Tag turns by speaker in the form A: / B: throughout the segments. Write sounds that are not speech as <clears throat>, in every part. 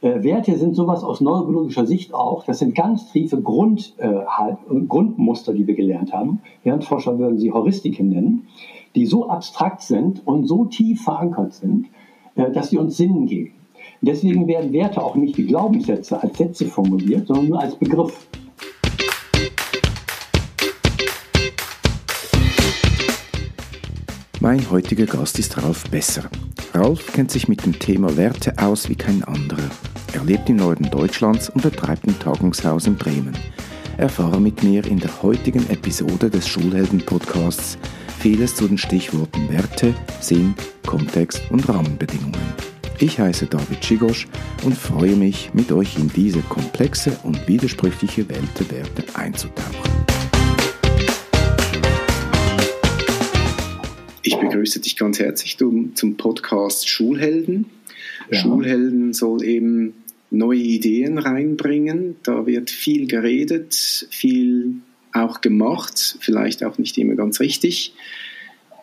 A: Äh, Werte sind sowas aus neurobiologischer Sicht auch. Das sind ganz tiefe Grund, äh, Grundmuster, die wir gelernt haben. Hirnforscher würden sie Heuristiken nennen, die so abstrakt sind und so tief verankert sind, äh, dass sie uns Sinn geben. Deswegen werden Werte auch nicht wie Glaubenssätze als Sätze formuliert, sondern nur als Begriff.
B: Mein heutiger Gast ist Ralf Besser. Ralf kennt sich mit dem Thema Werte aus wie kein anderer. Er lebt im Norden Deutschlands und betreibt ein Tagungshaus in Bremen. Erfahre mit mir in der heutigen Episode des Schulhelden-Podcasts vieles zu den Stichworten Werte, Sinn, Kontext und Rahmenbedingungen. Ich heiße David Schigosch und freue mich, mit euch in diese komplexe und widersprüchliche Welt der Werte einzutauchen. Ich begrüße dich ganz herzlich zum Podcast Schulhelden. Ja. Schulhelden soll eben neue Ideen reinbringen. Da wird viel geredet, viel auch gemacht, vielleicht auch nicht immer ganz richtig.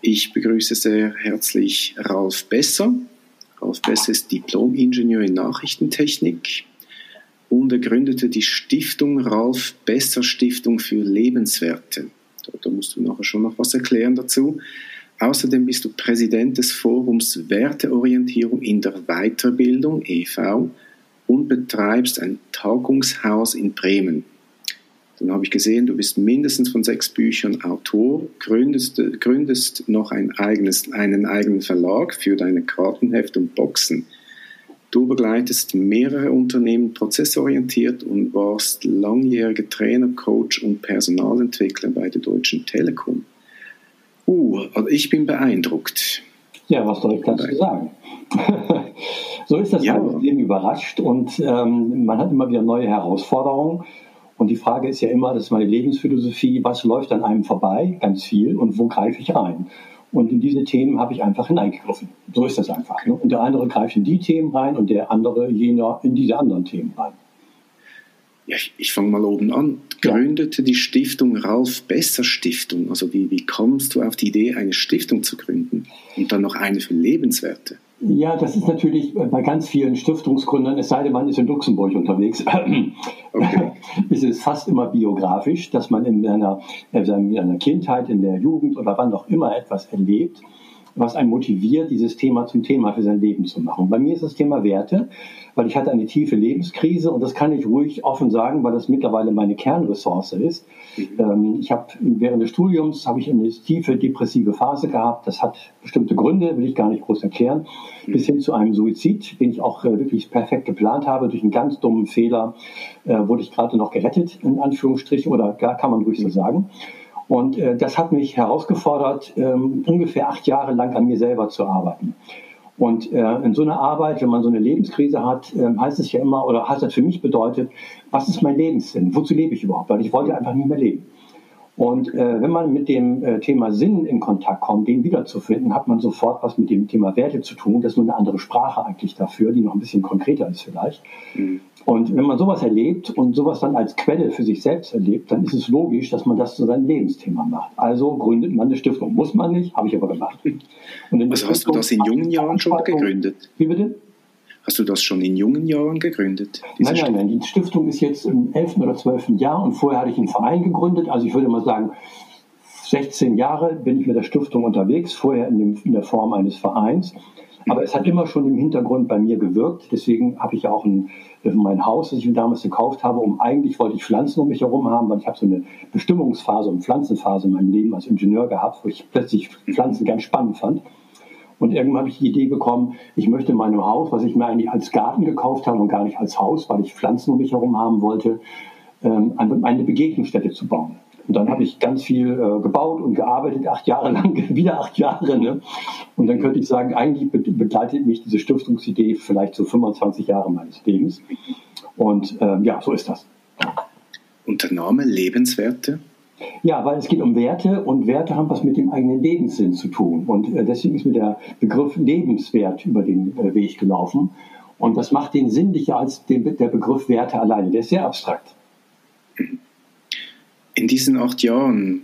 B: Ich begrüße sehr herzlich Ralf Besser. Ralf Besser ist Diplom-Ingenieur in Nachrichtentechnik und er gründete die Stiftung Ralf Besser Stiftung für Lebenswerte. Da musst du nachher schon noch was erklären dazu. Außerdem bist du Präsident des Forums Werteorientierung in der Weiterbildung e.V. und betreibst ein Tagungshaus in Bremen. Dann habe ich gesehen, du bist mindestens von sechs Büchern Autor, gründest, gründest noch ein eigenes, einen eigenen Verlag für deine Kartenheft und Boxen. Du begleitest mehrere Unternehmen prozessorientiert und warst langjähriger Trainer, Coach und Personalentwickler bei der Deutschen Telekom. Uh, also ich bin beeindruckt.
A: Ja, was soll ich dazu sagen? <laughs> so ist das ja. halt Leben überrascht und ähm, man hat immer wieder neue Herausforderungen. Und die Frage ist ja immer, das ist meine Lebensphilosophie, was läuft an einem vorbei? Ganz viel. Und wo greife ich rein? Und in diese Themen habe ich einfach hineingegriffen. So ist das einfach. Ne? Und der andere greift in die Themen rein und der andere jener in diese anderen Themen rein.
B: Ja, ich, ich fange mal oben an. Gründete die Stiftung Ralf Besser Stiftung. Also wie, wie kommst du auf die Idee, eine Stiftung zu gründen und dann noch eine für Lebenswerte?
A: Ja, das ist natürlich bei ganz vielen Stiftungsgründern, es sei denn, man ist in Luxemburg unterwegs, <clears throat> okay. <laughs> ist es fast immer biografisch, dass man in seiner, in seiner Kindheit, in der Jugend oder wann auch immer etwas erlebt, was einen motiviert, dieses Thema zum Thema für sein Leben zu machen. Bei mir ist das Thema Werte weil ich hatte eine tiefe Lebenskrise und das kann ich ruhig offen sagen, weil das mittlerweile meine Kernressource ist. Mhm. Ähm, ich habe während des Studiums habe ich eine tiefe depressive Phase gehabt. Das hat bestimmte Gründe, will ich gar nicht groß erklären, mhm. bis hin zu einem Suizid, den ich auch äh, wirklich perfekt geplant habe. Durch einen ganz dummen Fehler äh, wurde ich gerade noch gerettet, in Anführungsstrichen, oder gar kann man ruhig so sagen. Und äh, das hat mich herausgefordert, ähm, ungefähr acht Jahre lang an mir selber zu arbeiten. Und äh, in so einer Arbeit, wenn man so eine Lebenskrise hat, äh, heißt es ja immer, oder hat das für mich bedeutet, was ist mein Lebenssinn? Wozu lebe ich überhaupt? Weil ich wollte einfach nie mehr leben. Und äh, wenn man mit dem äh, Thema Sinn in Kontakt kommt, den wiederzufinden, hat man sofort was mit dem Thema Werte zu tun. Das ist nur eine andere Sprache eigentlich dafür, die noch ein bisschen konkreter ist vielleicht. Mhm. Und wenn man sowas erlebt und sowas dann als Quelle für sich selbst erlebt, dann ist es logisch, dass man das zu seinem Lebensthema macht. Also gründet man eine Stiftung. Muss man nicht, habe ich aber gemacht. <laughs>
B: also hast du das in jungen Jahren schon gegründet?
A: Wie bitte?
B: Hast du das schon in jungen Jahren gegründet?
A: Nein, nein, nein. Die Stiftung ist jetzt im 11. oder 12. Jahr und vorher hatte ich einen Verein gegründet. Also ich würde mal sagen, 16 Jahre bin ich mit der Stiftung unterwegs, vorher in, dem, in der Form eines Vereins. Aber es hat immer schon im Hintergrund bei mir gewirkt. Deswegen habe ich auch ein, mein Haus, das ich mir damals gekauft habe, um eigentlich wollte ich Pflanzen um mich herum haben, weil ich habe so eine Bestimmungsphase und Pflanzenphase in meinem Leben als Ingenieur gehabt, wo ich plötzlich Pflanzen ganz spannend fand. Und irgendwann habe ich die Idee bekommen, ich möchte in meinem Haus, was ich mir eigentlich als Garten gekauft habe und gar nicht als Haus, weil ich Pflanzen um mich herum haben wollte, ähm, eine Begegnungsstätte zu bauen. Und dann habe ich ganz viel äh, gebaut und gearbeitet, acht Jahre <laughs> lang, wieder acht Jahre. Ne? Und dann könnte ich sagen, eigentlich begleitet mich diese Stiftungsidee vielleicht so 25 Jahre meines Lebens. Und äh, ja, so ist das.
B: Name Lebenswerte?
A: Ja, weil es geht um Werte und Werte haben was mit dem eigenen Lebenssinn zu tun. Und äh, deswegen ist mir der Begriff Lebenswert über den äh, Weg gelaufen. Und das macht den sinnlicher als den, der Begriff Werte alleine. Der ist sehr abstrakt.
B: In diesen acht Jahren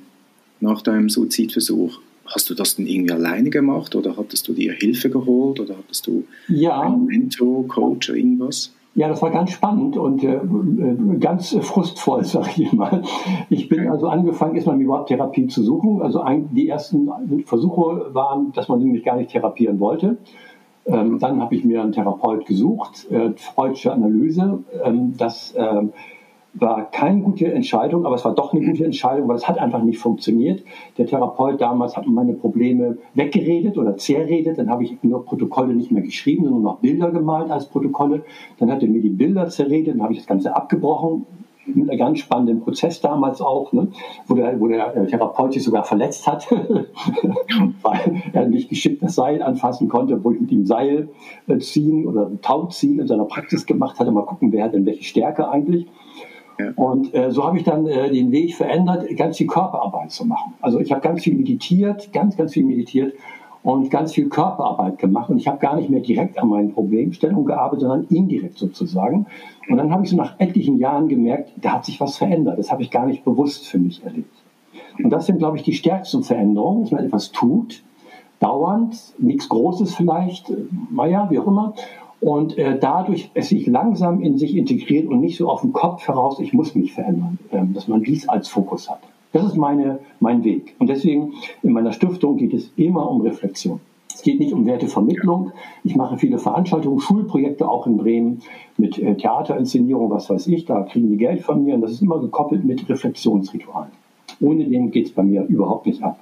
B: nach deinem Suizidversuch, hast du das denn irgendwie alleine gemacht oder hattest du dir Hilfe geholt oder hattest du
A: ja.
B: einen Mentor, Coach oder irgendwas?
A: Ja, das war ganz spannend und äh, äh ganz frustvoll, <laughs> sag ich mal. Ich bin also angefangen, erstmal überhaupt Therapie zu suchen. Also ein, die ersten Versuche waren, dass man mich gar nicht therapieren wollte. Ähm, dann habe ich mir einen Therapeut gesucht, äh, Freudsche Analyse. Ähm, das äh, war keine gute Entscheidung, aber es war doch eine gute Entscheidung, weil es hat einfach nicht funktioniert. Der Therapeut damals hat meine Probleme weggeredet oder zerredet. Dann habe ich nur Protokolle nicht mehr geschrieben, nur noch Bilder gemalt als Protokolle. Dann hat er mir die Bilder zerredet, dann habe ich das Ganze abgebrochen. Mit einem ganz spannenden Prozess damals auch, ne, wo, der, wo der Therapeut sich sogar verletzt hat, <laughs> weil er nicht geschickt das Seil anfassen konnte, wo ich mit ihm Seil äh, ziehen oder Tau ziehen in seiner Praxis gemacht hatte. Mal gucken, wer hat denn welche Stärke eigentlich. Und äh, so habe ich dann äh, den Weg verändert, ganz viel Körperarbeit zu machen. Also ich habe ganz viel meditiert, ganz, ganz viel meditiert und ganz viel Körperarbeit gemacht. Und ich habe gar nicht mehr direkt an meinen Problemstellungen gearbeitet, sondern indirekt sozusagen. Und dann habe ich so nach etlichen Jahren gemerkt, da hat sich was verändert. Das habe ich gar nicht bewusst für mich erlebt. Und das sind, glaube ich, die stärksten Veränderungen, dass man etwas tut, dauernd, nichts Großes vielleicht, naja, wie auch immer, und äh, dadurch es sich langsam in sich integriert und nicht so auf den Kopf heraus, ich muss mich verändern, ähm, dass man dies als Fokus hat. Das ist meine, mein Weg. Und deswegen in meiner Stiftung geht es immer um Reflexion. Es geht nicht um Wertevermittlung. Ich mache viele Veranstaltungen, Schulprojekte auch in Bremen mit äh, Theaterinszenierung, was weiß ich. Da kriegen die Geld von mir und das ist immer gekoppelt mit Reflexionsritualen. Ohne dem geht es bei mir überhaupt nicht ab.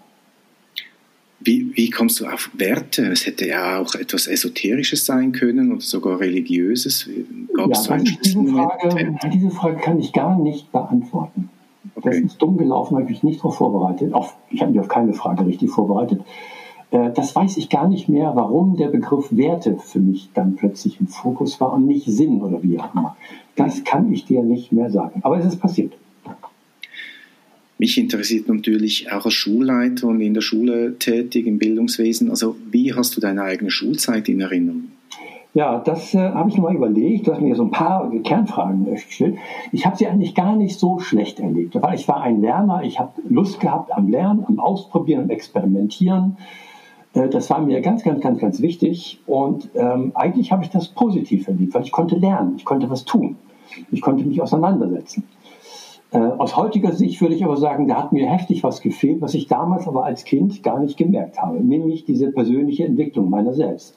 B: Wie, wie kommst du auf Werte? Es hätte ja auch etwas Esoterisches sein können oder sogar Religiöses.
A: Gab ja, diese, Frage, diese Frage kann ich gar nicht beantworten. Okay. Das ist dumm gelaufen, habe ich mich nicht darauf vorbereitet. Auf, ich habe mich auf keine Frage richtig vorbereitet. Äh, das weiß ich gar nicht mehr, warum der Begriff Werte für mich dann plötzlich im Fokus war und nicht Sinn oder wie auch immer. Das kann ich dir nicht mehr sagen. Aber es ist passiert.
B: Mich interessiert natürlich auch als Schulleiter und in der Schule tätig im Bildungswesen. Also wie hast du deine eigene Schulzeit in Erinnerung?
A: Ja, das äh, habe ich mal überlegt. Du hast mir so ein paar Kernfragen gestellt. Ich habe sie eigentlich gar nicht so schlecht erlebt, weil ich war ein Lerner. Ich habe Lust gehabt am Lernen, am Ausprobieren, am Experimentieren. Äh, das war mir ganz, ganz, ganz, ganz wichtig. Und ähm, eigentlich habe ich das positiv erlebt, weil ich konnte lernen, ich konnte was tun, ich konnte mich auseinandersetzen. Äh, aus heutiger Sicht würde ich aber sagen, da hat mir heftig was gefehlt, was ich damals aber als Kind gar nicht gemerkt habe, nämlich diese persönliche Entwicklung meiner selbst.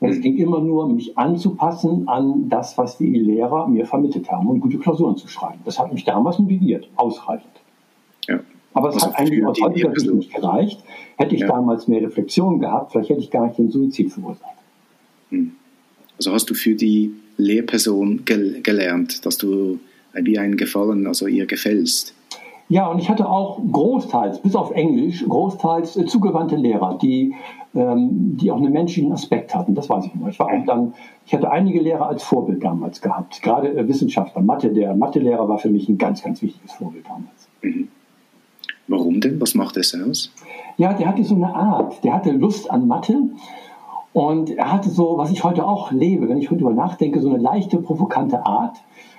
A: Weil es ging immer nur, mich anzupassen an das, was die Lehrer mir vermittelt haben und gute Klausuren zu schreiben. Das hat mich damals motiviert, ausreichend. Ja. Aber es also hat eigentlich aus heutiger Sicht nicht gereicht. Hätte ich ja. damals mehr Reflexion gehabt, vielleicht hätte ich gar nicht den Suizid verursacht.
B: Hm. Also hast du für die Lehrperson gel gelernt, dass du wie einen gefallen, also ihr gefällst.
A: Ja, und ich hatte auch großteils, bis auf Englisch, großteils äh, zugewandte Lehrer, die, ähm, die auch einen menschlichen Aspekt hatten. Das weiß ich noch. Ich war auch dann, ich hatte einige Lehrer als Vorbild damals gehabt. Gerade äh, Wissenschaftler, Mathe. Der Mathelehrer war für mich ein ganz, ganz wichtiges Vorbild damals. Mhm.
B: Warum denn? Was macht das aus?
A: Ja, der hatte so eine Art. Der hatte Lust an Mathe. Und er hatte so, was ich heute auch lebe, wenn ich heute darüber nachdenke, so eine leichte, provokante Art.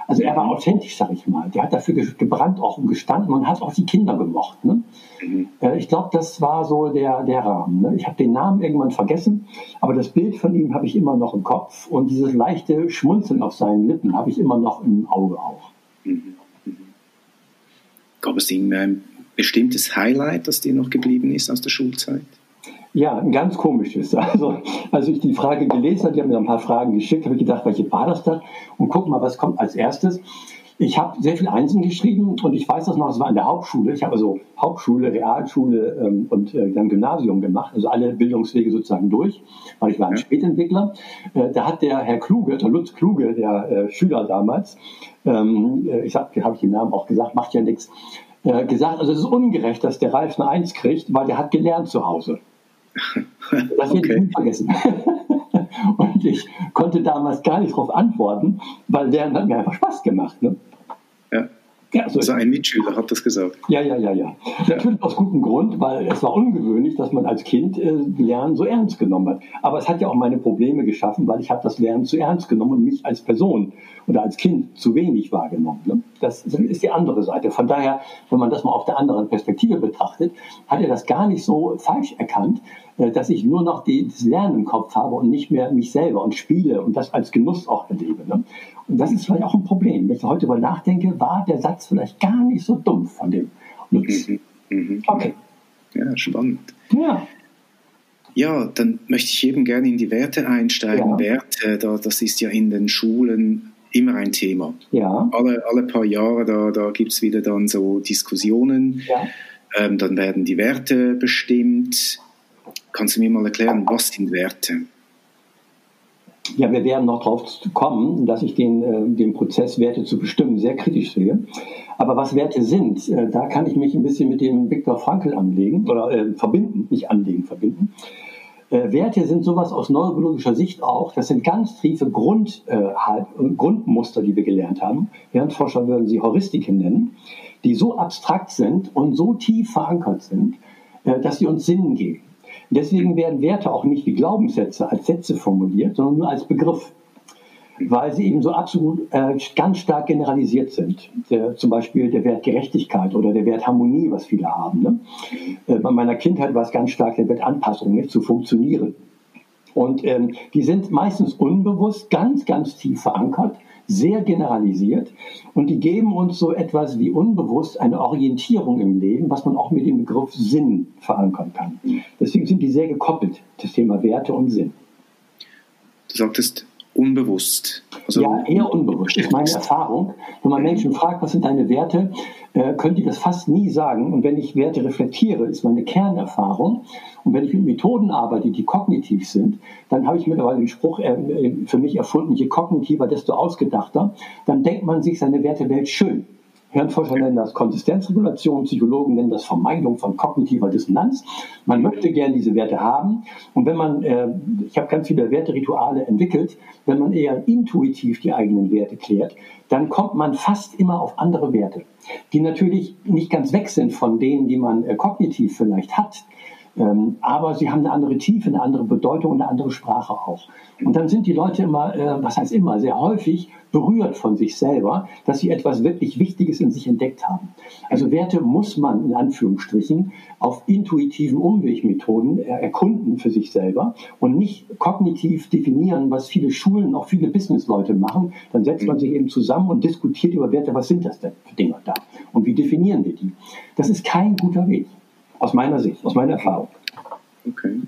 A: Also er war authentisch, sag ich mal. Der hat dafür gebrannt auch und gestanden und hat auch die Kinder gemocht. Ne? Mhm. Äh, ich glaube, das war so der, der Rahmen. Ne? Ich habe den Namen irgendwann vergessen, aber das Bild von ihm habe ich immer noch im Kopf und dieses leichte Schmunzeln auf seinen Lippen habe ich immer noch im Auge auch. Mhm.
B: Mhm. Gab es ein bestimmtes Highlight, das dir noch geblieben ist aus der Schulzeit?
A: Ja, ein ganz komisches. Also, als ich die Frage gelesen habe, die haben mir ein paar Fragen geschickt, habe ich gedacht, welche war das da? Und guck mal, was kommt als erstes. Ich habe sehr viel Einsen geschrieben und ich weiß das noch, es war an der Hauptschule. Ich habe also Hauptschule, Realschule ähm, und äh, dann Gymnasium gemacht, also alle Bildungswege sozusagen durch, weil ich war ein. Spätentwickler. Äh, da hat der Herr Kluge, der Lutz Kluge, der äh, Schüler damals, ähm, äh, ich habe hab ich den Namen auch gesagt, macht ja nichts, äh, gesagt, also es ist ungerecht, dass der Ralf eine Eins kriegt, weil der hat gelernt zu Hause. Das okay. ich nie vergessen. <laughs> Und ich konnte damals gar nicht darauf antworten, weil der hat mir einfach Spaß gemacht. Ne?
B: Ja, so also ein Mitschüler hat das gesagt.
A: Ja, ja, ja, ja. Natürlich aus gutem Grund, weil es war ungewöhnlich, dass man als Kind äh, Lernen so ernst genommen hat. Aber es hat ja auch meine Probleme geschaffen, weil ich habe das Lernen zu ernst genommen und mich als Person oder als Kind zu wenig wahrgenommen. Ne? Das ist die andere Seite. Von daher, wenn man das mal auf der anderen Perspektive betrachtet, hat er das gar nicht so falsch erkannt, dass ich nur noch die, das Lernen im Kopf habe und nicht mehr mich selber und spiele und das als Genuss auch erlebe. Ne? Und das ist vielleicht auch ein Problem. Wenn ich heute darüber nachdenke, war der Satz vielleicht gar nicht so dumm von dem Lutz. Mhm. Mhm.
B: Okay. Ja, spannend. Ja. Ja, dann möchte ich eben gerne in die Werte einsteigen. Ja. Werte, da, das ist ja in den Schulen immer ein Thema. Ja. Alle, alle paar Jahre, da, da gibt es wieder dann so Diskussionen. Ja. Ähm, dann werden die Werte bestimmt. Kannst du mir mal erklären, was sind Werte?
A: Ja, wir werden noch darauf kommen, dass ich den, äh, den Prozess, Werte zu bestimmen, sehr kritisch sehe. Aber was Werte sind, äh, da kann ich mich ein bisschen mit dem Viktor Frankl anlegen oder äh, verbinden, nicht anlegen, verbinden. Äh, Werte sind sowas aus neurobiologischer Sicht auch. Das sind ganz tiefe Grund, äh, Grundmuster, die wir gelernt haben. Hirnforscher würden sie Heuristiken nennen, die so abstrakt sind und so tief verankert sind, äh, dass sie uns Sinn geben. Deswegen werden Werte auch nicht wie Glaubenssätze als Sätze formuliert, sondern nur als Begriff, weil sie eben so absolut äh, ganz stark generalisiert sind. Der, zum Beispiel der Wert Gerechtigkeit oder der Wert Harmonie, was viele haben. Ne? Äh, bei meiner Kindheit war es ganz stark der Wert Anpassung, nicht zu funktionieren. Und ähm, die sind meistens unbewusst ganz, ganz tief verankert sehr generalisiert und die geben uns so etwas wie unbewusst eine Orientierung im Leben, was man auch mit dem Begriff Sinn verankern kann. Deswegen sind die sehr gekoppelt, das Thema Werte und Sinn.
B: Du sagtest unbewusst.
A: Also ja, eher unbewusst. Das ist meine Erfahrung. Wenn man Menschen fragt, was sind deine Werte, äh, können die das fast nie sagen. Und wenn ich Werte reflektiere, ist meine Kernerfahrung. Und wenn ich mit Methoden arbeite, die kognitiv sind, dann habe ich mittlerweile den Spruch äh, für mich erfunden, je kognitiver, desto ausgedachter. Dann denkt man sich seine Wertewelt schön. Hirnforscher nennen das Konsistenzregulation, Psychologen nennen das Vermeidung von kognitiver Dissonanz. Man möchte gerne diese Werte haben. Und wenn man, äh, ich habe ganz viele Werterituale entwickelt, wenn man eher intuitiv die eigenen Werte klärt, dann kommt man fast immer auf andere Werte, die natürlich nicht ganz weg sind von denen, die man äh, kognitiv vielleicht hat. Ähm, aber sie haben eine andere Tiefe, eine andere Bedeutung und eine andere Sprache auch. Und dann sind die Leute immer, äh, was heißt immer, sehr häufig berührt von sich selber, dass sie etwas wirklich Wichtiges in sich entdeckt haben. Also Werte muss man in Anführungsstrichen auf intuitiven Umwegmethoden erkunden für sich selber und nicht kognitiv definieren, was viele Schulen, auch viele Businessleute machen. Dann setzt man sich eben zusammen und diskutiert über Werte, was sind das denn für Dinge da und wie definieren wir die. Das ist kein guter Weg. Aus meiner Sicht, aus meiner Erfahrung. Okay.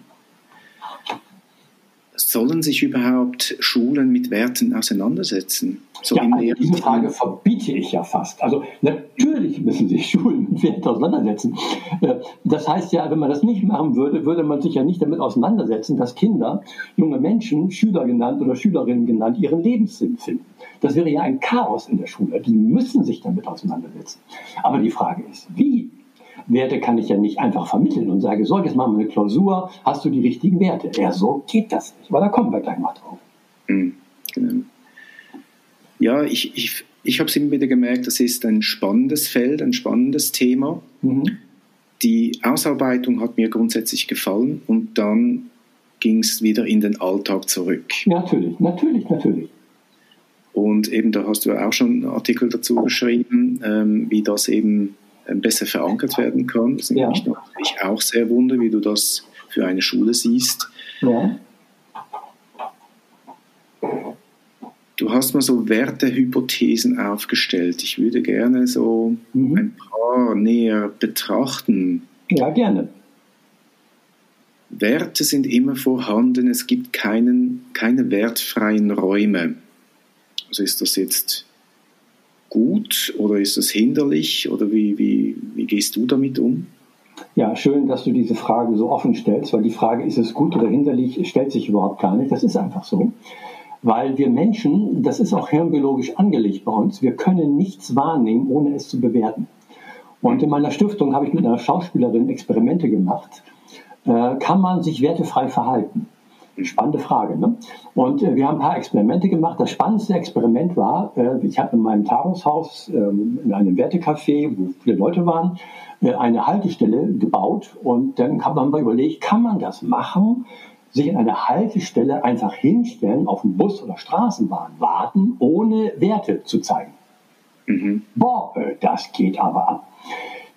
B: Sollen sich überhaupt Schulen mit Werten auseinandersetzen?
A: So ja, also diese Frage verbiete ich ja fast. Also natürlich müssen sich Schulen mit Werten auseinandersetzen. Äh, das heißt ja, wenn man das nicht machen würde, würde man sich ja nicht damit auseinandersetzen, dass Kinder, junge Menschen, Schüler genannt oder Schülerinnen genannt, ihren Lebenssinn finden. Das wäre ja ein Chaos in der Schule. Die müssen sich damit auseinandersetzen. Aber die Frage ist, wie? Werte kann ich ja nicht einfach vermitteln und sage, so, jetzt machen wir eine Klausur, hast du die richtigen Werte? Ja, so geht das nicht, weil da kommen wir gleich mal drauf. Mhm,
B: genau. Ja, ich, ich, ich habe es immer wieder gemerkt, das ist ein spannendes Feld, ein spannendes Thema. Mhm. Die Ausarbeitung hat mir grundsätzlich gefallen und dann ging es wieder in den Alltag zurück.
A: Natürlich, natürlich, natürlich.
B: Und eben, da hast du auch schon einen Artikel dazu geschrieben, ähm, wie das eben besser verankert werden kann. Das nimmt mich natürlich auch sehr wunder, wie du das für eine Schule siehst. Ja. Du hast mal so Wertehypothesen aufgestellt. Ich würde gerne so mhm. ein paar näher betrachten.
A: Ja, gerne.
B: Werte sind immer vorhanden, es gibt keinen, keine wertfreien Räume. Also ist das jetzt gut oder ist das hinderlich oder wie, wie, wie gehst du damit um?
A: Ja, schön, dass du diese Frage so offen stellst, weil die Frage, ist es gut oder hinderlich, stellt sich überhaupt gar nicht. Das ist einfach so. Weil wir Menschen, das ist auch hirnbiologisch angelegt bei uns, wir können nichts wahrnehmen, ohne es zu bewerten. Und in meiner Stiftung habe ich mit einer Schauspielerin Experimente gemacht. Äh, kann man sich wertefrei verhalten? Spannende Frage. Ne? Und äh, wir haben ein paar Experimente gemacht. Das spannendste Experiment war, äh, ich habe in meinem Tagungshaus ähm, in einem Wertecafé, wo viele Leute waren, äh, eine Haltestelle gebaut. Und dann haben wir überlegt, kann man das machen? Sich in eine Haltestelle einfach hinstellen, auf einen Bus oder Straßenbahn warten, ohne Werte zu zeigen. Mhm. Boah, äh, das geht aber ab.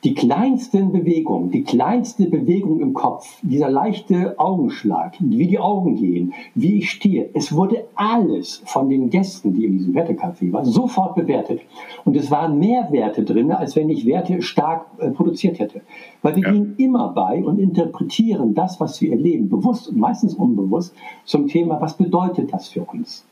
A: Die kleinsten Bewegungen, die kleinste Bewegung im Kopf, dieser leichte Augenschlag, wie die Augen gehen, wie ich stehe, es wurde alles von den Gästen, die in diesem Wertecafé waren, sofort bewertet. Und es waren mehr Werte drin, als wenn ich Werte stark äh, produziert hätte. Weil wir ja. gehen immer bei und interpretieren das, was wir erleben, bewusst und meistens unbewusst, zum Thema, was bedeutet das für uns?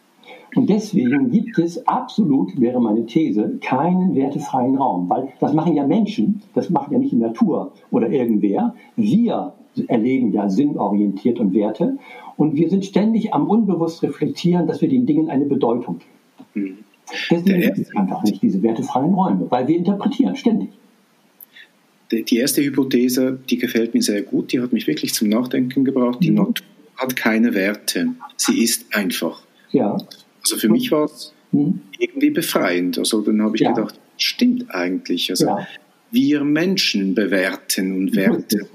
A: Und deswegen gibt es absolut, wäre meine These, keinen wertefreien Raum, weil das machen ja Menschen, das macht ja nicht die Natur oder irgendwer. Wir erleben ja sinnorientiert und Werte und wir sind ständig am unbewusst reflektieren, dass wir den Dingen eine Bedeutung geben. Deswegen gibt es einfach nicht diese wertefreien Räume, weil wir interpretieren ständig.
B: Die erste Hypothese, die gefällt mir sehr gut, die hat mich wirklich zum Nachdenken gebracht. Die mhm. Natur hat keine Werte. Sie ist einfach. Ja. Also für mich war es mhm. irgendwie befreiend. Also dann habe ich ja. gedacht, stimmt eigentlich. Also ja. wir Menschen bewerten und werten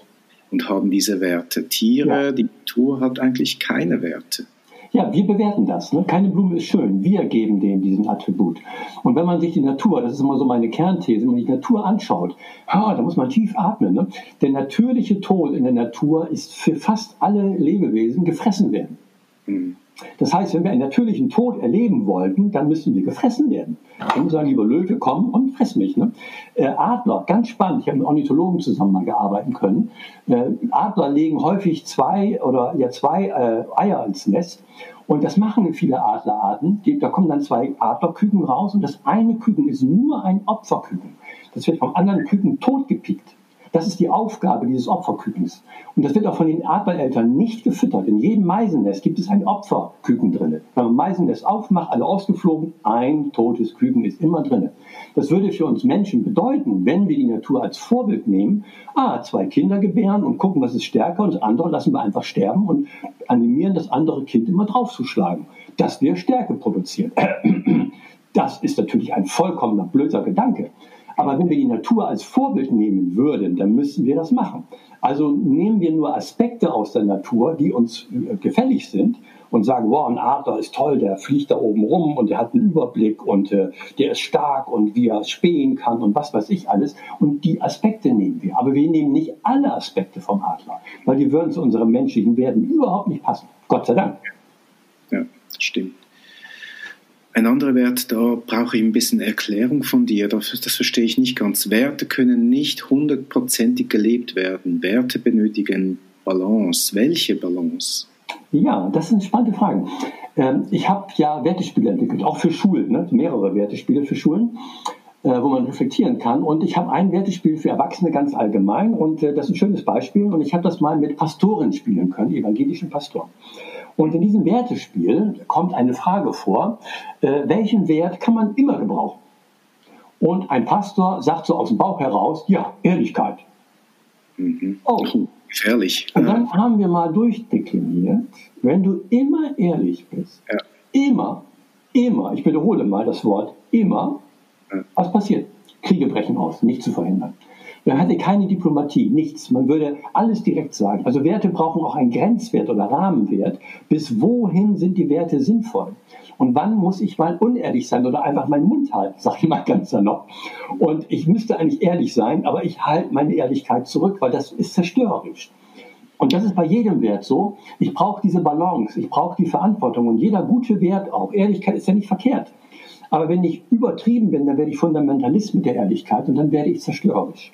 B: und haben diese Werte. Tiere, ja. die Natur hat eigentlich keine Werte.
A: Ja, wir bewerten das. Ne? Keine Blume ist schön. Wir geben dem diesen Attribut. Und wenn man sich die Natur, das ist immer so meine Kernthese, wenn man die Natur anschaut, ha, da muss man tief atmen. Ne? Der natürliche Tod in der Natur ist für fast alle Lebewesen gefressen werden. Mhm. Das heißt, wenn wir einen natürlichen Tod erleben wollten, dann müssen wir gefressen werden. Dann muss sagen, lieber Löwe, komm und fress mich. Ne? Äh, Adler, ganz spannend, ich habe mit Ornithologen zusammen mal gearbeitet können. Äh, Adler legen häufig zwei oder ja zwei äh, Eier ins Nest. Und das machen viele Adlerarten. Da kommen dann zwei Adlerküken raus und das eine Küken ist nur ein Opferküken. Das wird vom anderen Küken totgepickt. Das ist die Aufgabe dieses Opferkükens. Und das wird auch von den Adlereltern nicht gefüttert. In jedem Meisennest gibt es ein Opferküken drin. Wenn man Meisennest aufmacht, alle ausgeflogen, ein totes Küken ist immer drin. Das würde für uns Menschen bedeuten, wenn wir die Natur als Vorbild nehmen, ah, zwei Kinder gebären und gucken, was ist stärker und das andere lassen wir einfach sterben und animieren das andere Kind immer draufzuschlagen. Das wäre Stärke produziert. <clears throat> Das ist natürlich ein vollkommener blöder Gedanke. Aber wenn wir die Natur als Vorbild nehmen würden, dann müssten wir das machen. Also nehmen wir nur Aspekte aus der Natur, die uns äh, gefällig sind und sagen, wow, ein Adler ist toll, der fliegt da oben rum und der hat einen Überblick und äh, der ist stark und wie er spähen kann und was weiß ich alles. Und die Aspekte nehmen wir. Aber wir nehmen nicht alle Aspekte vom Adler, weil die würden zu unserem menschlichen Werden überhaupt nicht passen. Gott sei Dank.
B: Ja, stimmt. Ein anderer Wert, da brauche ich ein bisschen Erklärung von dir. Das, das verstehe ich nicht ganz. Werte können nicht hundertprozentig gelebt werden. Werte benötigen Balance. Welche Balance?
A: Ja, das sind spannende Fragen. Ähm, ich habe ja Wertespiele entwickelt, auch für Schulen, ne? mehrere Wertespiele für Schulen äh, wo man reflektieren kann. Und ich habe ein Wertespiel für Erwachsene ganz allgemein und äh, das ist ein schönes Beispiel. Und ich habe das mal mit Pastoren spielen können, evangelischen Pastoren. Und in diesem Wertespiel kommt eine Frage vor, äh, welchen Wert kann man immer gebrauchen? Und ein Pastor sagt so aus dem Bauch heraus, ja, Ehrlichkeit.
B: Mhm. Oh. Gefährlich.
A: Und dann haben wir mal durchdekliniert, wenn du immer ehrlich bist, ja. immer, immer, ich wiederhole mal das Wort immer, ja. was passiert? Kriege brechen aus, nicht zu verhindern. Man hatte keine Diplomatie, nichts. Man würde alles direkt sagen. Also Werte brauchen auch einen Grenzwert oder Rahmenwert. Bis wohin sind die Werte sinnvoll? Und wann muss ich mal unehrlich sein oder einfach meinen Mund halten, sage ich mal ganz salopp. Und ich müsste eigentlich ehrlich sein, aber ich halte meine Ehrlichkeit zurück, weil das ist zerstörerisch. Und das ist bei jedem Wert so. Ich brauche diese Balance, ich brauche die Verantwortung und jeder gute Wert auch. Ehrlichkeit ist ja nicht verkehrt. Aber wenn ich übertrieben bin, dann werde ich Fundamentalist mit der Ehrlichkeit und dann werde ich zerstörerisch.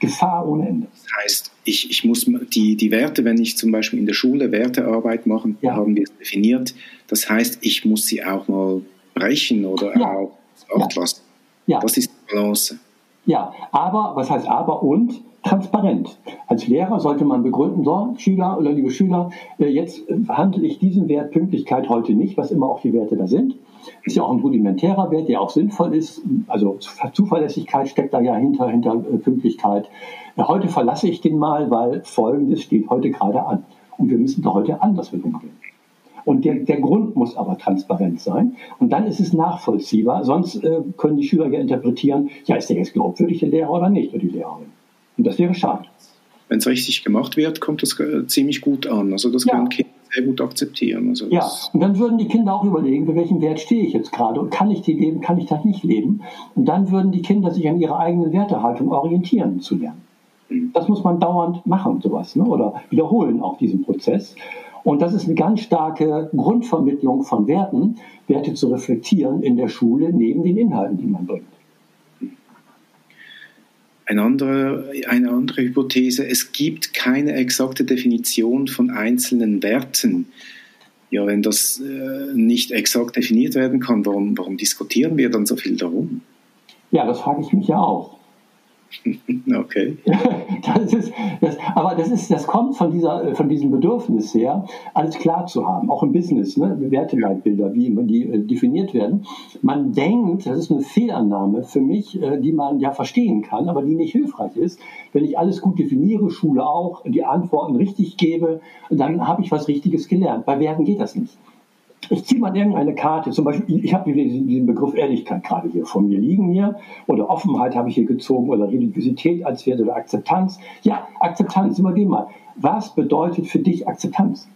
A: Gefahr ohne Ende.
B: Das heißt, ich, ich muss die, die Werte, wenn ich zum Beispiel in der Schule Wertearbeit mache, ja. haben wir es definiert. Das heißt, ich muss sie auch mal brechen oder ja. auch auslassen. Ja. Das ist die Balance.
A: Ja, aber, was heißt aber und? Transparent. Als Lehrer sollte man begründen, so, Schüler oder liebe Schüler, äh, jetzt handle ich diesen Wert Pünktlichkeit heute nicht, was immer auch die Werte da sind. Ist ja auch ein rudimentärer Wert, der auch sinnvoll ist. Also Zuverlässigkeit steckt da ja hinter, hinter Pünktlichkeit. Heute verlasse ich den mal, weil Folgendes steht heute gerade an. Und wir müssen da heute anders mit umgehen. Und der, der Grund muss aber transparent sein. Und dann ist es nachvollziehbar. Sonst äh, können die Schüler ja interpretieren, ja, ist der jetzt glaubwürdig, der Lehrer oder nicht, oder die Lehrerin. Und das wäre schade.
B: Wenn es richtig gemacht wird, kommt das äh, ziemlich gut an. Also das ja. können Kinder sehr gut akzeptieren. Also
A: ja, und dann würden die Kinder auch überlegen, für welchen Wert stehe ich jetzt gerade und kann ich die leben, kann ich das nicht leben? Und dann würden die Kinder sich an ihrer eigenen Wertehaltung orientieren zu lernen. Mhm. Das muss man dauernd machen, sowas, ne? oder wiederholen auch diesen Prozess. Und das ist eine ganz starke Grundvermittlung von Werten, Werte zu reflektieren in der Schule neben den Inhalten, die man bringt.
B: Eine andere, eine andere Hypothese, es gibt keine exakte Definition von einzelnen Werten. Ja, wenn das äh, nicht exakt definiert werden kann, warum, warum diskutieren wir dann so viel darum?
A: Ja, das frage ich mich ja auch. <laughs>
B: Okay. <laughs>
A: Das ist, das, aber das, ist, das kommt von, dieser, von diesem Bedürfnis her, alles klar zu haben, auch im Business, ne? Werteleitbilder, wie die äh, definiert werden. Man denkt, das ist eine Fehlannahme für mich, äh, die man ja verstehen kann, aber die nicht hilfreich ist. Wenn ich alles gut definiere, Schule auch, die Antworten richtig gebe, dann habe ich was Richtiges gelernt. Bei Werten geht das nicht. Ich ziehe mal irgendeine Karte, zum Beispiel, ich habe diesen Begriff Ehrlichkeit gerade hier vor mir liegen hier, oder Offenheit habe ich hier gezogen, oder Religiosität als Wert oder Akzeptanz. Ja, Akzeptanz, immer dem mal. Was bedeutet für dich Akzeptanz?